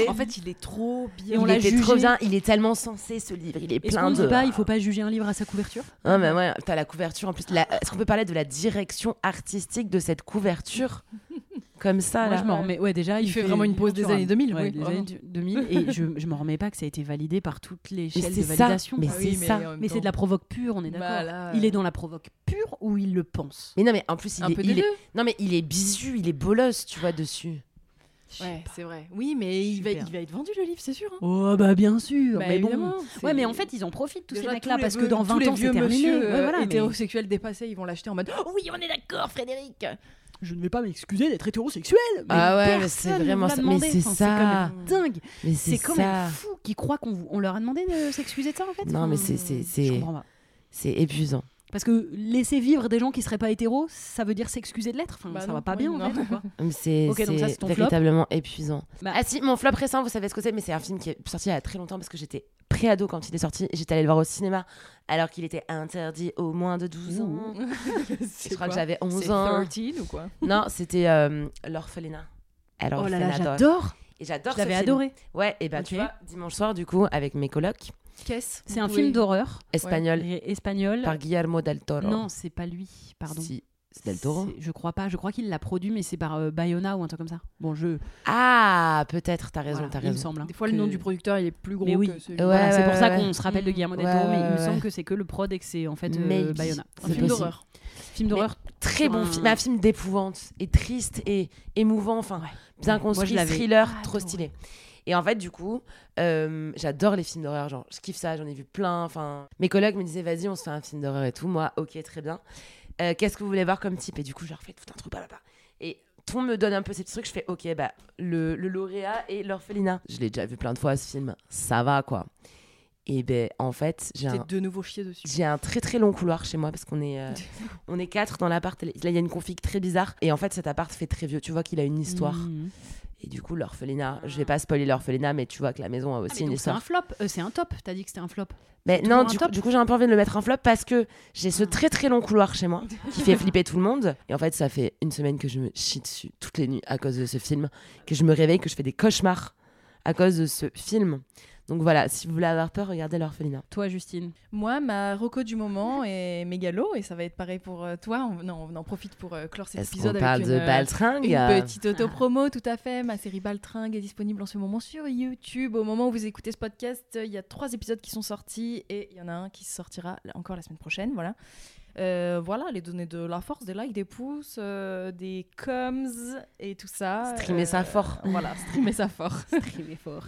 En fait, il est trop Et bien. on il était jugé. trop bien il est tellement sensé ce livre il est Est-ce plein qu'on de dit pas, il faut pas juger un livre à sa couverture? Non, mais ouais, t'as la couverture en plus. la- Est-ce qu'on peut parler de la direction artistique de cette couverture? Comme ça. Moi, là. je m'en remets. Ouais, déjà, Il fait vraiment une pause des années 2000, ouais, oui, des vraiment. années 2000. Et je, je m'en remets pas que ça a été validé par toutes les chaînes de validation. mais c'est ça. même Mais c'est de la provoque pure, on est d'accord. Bah, là, Il est euh, dans la provoque pure ou il le pense Mais non, mais en plus, il un est, peu il des est- deux. non, mais il est bisu, il est bolosse, tu vois, dessus. Ouais, c'est vrai. Oui, mais il va, Super. il va être vendu le livre, c'est sûr. hein. Oh, bah bien sûr. Bah, mais bon. Ouais, mais en fait, ils en profitent, tous Déjà, ces mecs-là, tous parce que dans tous 20 les ans, c'est vieux terminé. Ouais, euh, mais hétérosexuels dépassés, ils vont l'acheter en mode Oh oui, on est d'accord, Frédéric. Je ne vais pas m'excuser d'être hétérosexuel. Mais Ah ouais, mais personne c'est ne vraiment ça. Mais demandé. c'est Enfin, ça. quand même dingue. Mais C'est c'est quand ça. même fou qui croient qu'on vous- on leur a demandé de s'excuser de ça, en fait. Non, mais Enfin, c'est- c'est- c'est-. C'est épuisant. Parce que laisser vivre des gens qui seraient pas hétéros, ça veut dire s'excuser de l'être. Enfin, Bah ça non, va pas oui, bien, en non. fait. C'est c'est flop. véritablement épuisant. Bah- Ah si, mon flop récent, vous savez ce que c'est, mais c'est un film qui est sorti il y a très longtemps parce que j'étais pré-ado quand il est sorti j'étais allée le voir au cinéma alors qu'il était interdit au moins de 12 ans. Je crois que j'avais 11 C'est ans. 13 ou quoi Non, c'était euh, L'orphelinat. Alors, Oh là là, j'adore. Et j'adore Je l'avais film. adoré. Ouais, et bah tu vois, dimanche soir du coup avec mes colocs, Qu'est-ce C'est un film d'horreur espagnol espagnol. par Guillermo del Toro. Non, c'est pas lui, pardon. Si, c'est del Toro. C'est- Je crois pas. Je crois qu'il l'a produit, mais c'est par euh, Bayona ou un truc comme ça. Bon, je. Ah, peut-être, t'as raison, voilà, t'as Il me raison. semble. hein, Des fois, le nom du producteur, il est plus gros Mais oui. que celui Ouais, Voilà, c'est ouais, pour ça ouais. qu'on se rappelle de Guillermo del Ouais, Toro, mais ouais, il me semble que c'est que le prod et que c'est en fait euh. Bayona. Un C'est film d'horreur. Film d'horreur. Très bon un- film, un film d'épouvante et triste et émouvant, enfin bien. Moi, construit, l'avais thriller, trop stylé. Et en fait, du coup, euh, j'adore les films d'horreur, genre je kiffe ça, j'en ai vu plein. Enfin, mes collègues me disaient vas-y, on se fait un film d'horreur et tout. Moi, ok, très bien. Euh, Qu'est-ce que vous voulez voir comme type? Et du coup, je leur fais tout un truc, blablabla. Et tout me donne un peu ces petits trucs. Je fais ok, bah le, le lauréat et l'orphelinat. Je l'ai déjà vu plein de fois ce film, ça va quoi. Et ben en fait, j'ai un, de nouveau chier dessus. j'ai un très très long couloir chez moi parce qu'on est, euh, on est quatre dans l'appart. Là, il y a une config très bizarre. Et en fait, cet appart fait très vieux. Tu vois qu'il a une histoire. Mhm. Et du coup, l'orphelinat, je vais pas spoiler l'orphelinat, mais tu vois que la maison a Ah, aussi une donc c'est un histoire. flop. Euh, c'est un top. T'as dit que c'était un flop. Mais non, coup, du coup, j'ai un peu envie de le mettre en flop parce que j'ai ce Ah. très très long couloir chez moi qui fait flipper tout le monde. Et en fait, ça fait une semaine que je me chie dessus toutes les nuits à cause de ce film, que je me réveille, que je fais des cauchemars à cause de ce film. Donc voilà, si vous voulez avoir peur, regardez l'orphelinat. Toi, Justine. Moi, ma reco du moment est Mégalo, et ça va être pareil pour euh, toi. On, non, on en profite pour euh, clore cet Est-ce épisode avec parle une, de euh, Baltringue Une petite auto-promo, tout à fait. Ma série Baltringue est disponible en ce moment sur YouTube. Au moment où vous écoutez ce podcast, il y a trois épisodes qui sont sortis et il y en a un qui sortira encore la semaine prochaine. Voilà. Euh, voilà, les données de la force, des likes, des pouces, euh, des coms et tout ça. Euh, Streamer ça fort. Voilà, streamer ça fort. Streamer fort.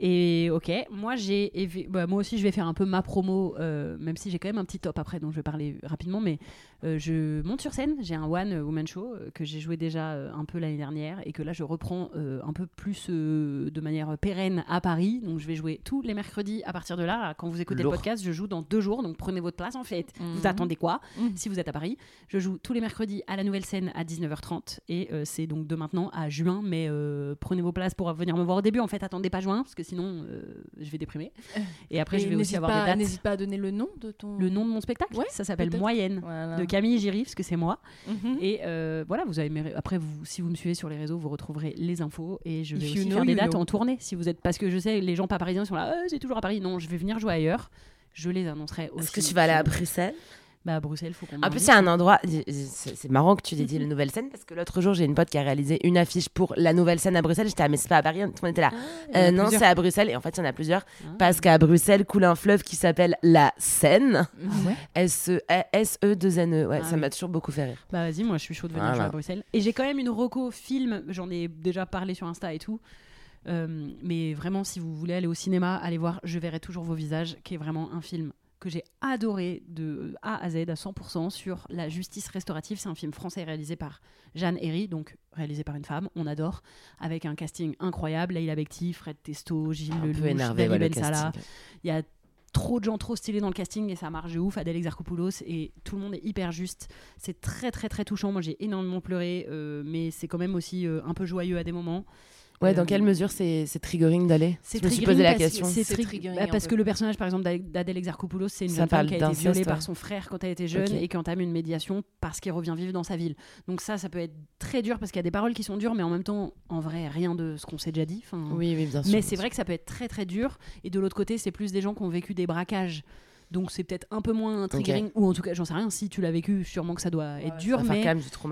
Et ok, moi j'ai, bah, moi aussi je vais faire un peu ma promo, euh, même si j'ai quand même un petit top après dont je vais parler rapidement, mais euh, je monte sur scène, j'ai un one woman show euh, que j'ai joué déjà euh, un peu l'année dernière et que là je reprends un peu plus de manière pérenne à Paris, donc je vais jouer tous les mercredis à partir de là. Quand vous écoutez Lourd. le podcast, je joue dans deux jours, donc prenez votre place en fait. Vous Mhm. attendez quoi Mhm. si vous êtes à Paris? Je joue tous les mercredis à la nouvelle scène à 19h30 et c'est donc de maintenant à juin, mais prenez vos places pour venir me voir au début. En fait, attendez pas juin parce que sinon je vais déprimer. Et après, Et je vais aussi avoir des dates. N'hésite pas à donner le nom de ton. Le nom de mon spectacle, Ouais, ça s'appelle. Moyenne Voilà. de Camille Giry, parce que c'est moi. Mhm. Et euh, voilà, vous avez mes- après vous, si vous me suivez sur les réseaux, vous retrouverez les infos et je If vais you know, faire des dates know. en tournée. Si vous êtes, parce que je sais, les gens pas parisiens sont là, Euh, c'est toujours à Paris. Non, je vais venir jouer ailleurs. Je les annoncerai aussi. Est-ce que tu vas aller à Bruxelles? Bah à Bruxelles, faut qu'on. En plus, m'invite. il y a un endroit. C'est c'est marrant que tu dit la nouvelle scène parce que l'autre jour, j'ai une pote qui a réalisé une affiche pour la nouvelle scène à Bruxelles. J'étais, ah, mais c'est pas à Paris. Tout le monde était là. Ah, Euh, non, c'est à Bruxelles. Et en fait, il y en a plusieurs. Ah. Parce qu'à Bruxelles coule un fleuve qui s'appelle la Seine. Ah ouais S-E-2-N-E. Ouais, ça m'a toujours beaucoup fait rire. Bah vas-y, moi je suis chaud de venir à Bruxelles. Et j'ai quand même une reco film, j'en ai déjà parlé sur Insta et tout. Euh, mais vraiment, si vous voulez aller au cinéma, allez voir Je verrai toujours vos visages, qui est vraiment un film que j'ai adoré de A à Z à 100% sur la justice restaurative. C'est un film français réalisé par Jeanne Herry, donc réalisé par une femme, on adore, avec un casting incroyable. Leïla Bekti, Fred Testo, Gilles peu Lelouch, le Ben casting. Il y a trop de gens trop stylés dans le casting et ça marche de ouf. Adèle Exarchopoulos et tout le monde est hyper juste. C'est très très très touchant. Moi j'ai énormément pleuré, euh, mais c'est quand même aussi euh, un peu joyeux à des moments. Ouais, dans Euh, quelle mesure c'est c'est triggering d'aller? C'est Je me suis posé la question. C'est C'est tri- triggering bah, parce peu. que le personnage, par exemple, d'A- d'Adèle Exarchopoulos, c'est une Ça jeune femme qui a été violée ouais. par son frère quand elle était jeune et qui entame une médiation parce qu'il revient vivre dans sa ville. Donc ça, ça peut être très dur parce qu'il y a des paroles qui sont dures, mais en même temps, en vrai, rien de ce qu'on s'est déjà dit. Enfin, Oui, oui, bien sûr. mais c'est vrai que ça peut être très très dur. Et de l'autre côté, c'est plus des gens qui ont vécu des braquages. Donc c'est peut-être un peu moins triggering, ou en tout cas, j'en sais rien, si tu l'as vécu, sûrement que ça doit être dur, mais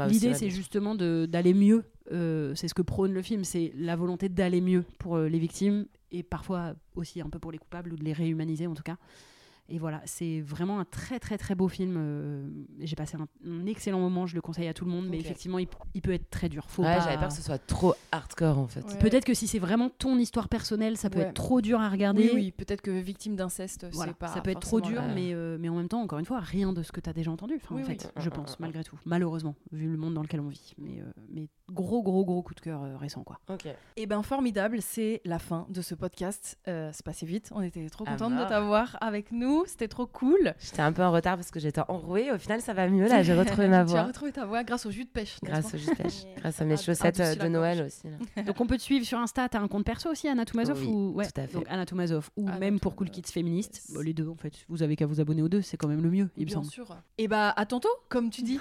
l'idée c'est justement d'aller mieux euh, c'est ce que prône le film, c'est la volonté d'aller mieux pour euh, les victimes et parfois aussi un peu pour les coupables ou de les réhumaniser en tout cas. Et voilà, c'est vraiment un très très très beau film. euh, J'ai passé un, un excellent moment, je le conseille à tout le monde, mais effectivement, il, il peut être très dur. Faut Ouais, pas- j'avais peur que ce soit trop hardcore en fait. Ouais. Peut-être que si c'est vraiment ton histoire personnelle, ça peut Ouais. être trop dur à regarder. Oui, oui, peut-être que victime d'inceste, Voilà, c'est pas. ça peut être trop dur, mais, euh, mais en même temps, encore une fois, rien de ce que tu as déjà entendu, enfin, Oui, en oui. fait, je pense, malgré tout. Malheureusement, vu le monde dans lequel on vit. Mais, euh, mais gros, gros, gros coup de cœur euh, récent, quoi. Ok. Eh ben formidable, c'est la fin de ce podcast. Euh, c'est passé vite, on était trop contente de t'avoir avec nous, c'était trop cool. J'étais un peu en retard parce que j'étais enrouée. Au final, ça va mieux là. J'ai retrouvé ma tu as voix. retrouvé ta voix grâce au jus de pêche. Grâce au jus de pêche. Grâce à mes chaussettes euh, de Noël aussi. là. Donc on peut te suivre sur Insta, t'as un compte perso aussi, Anna Toumazov Oui, ou... ouais, tout à fait. Donc Anna Toumazov ou Anna même pour Cool Kids yes. Bon, les deux en fait, vous avez qu'à vous abonner aux deux, c'est quand même le mieux, il me Bien semble. sûr. Et bah à tantôt, comme tu dis.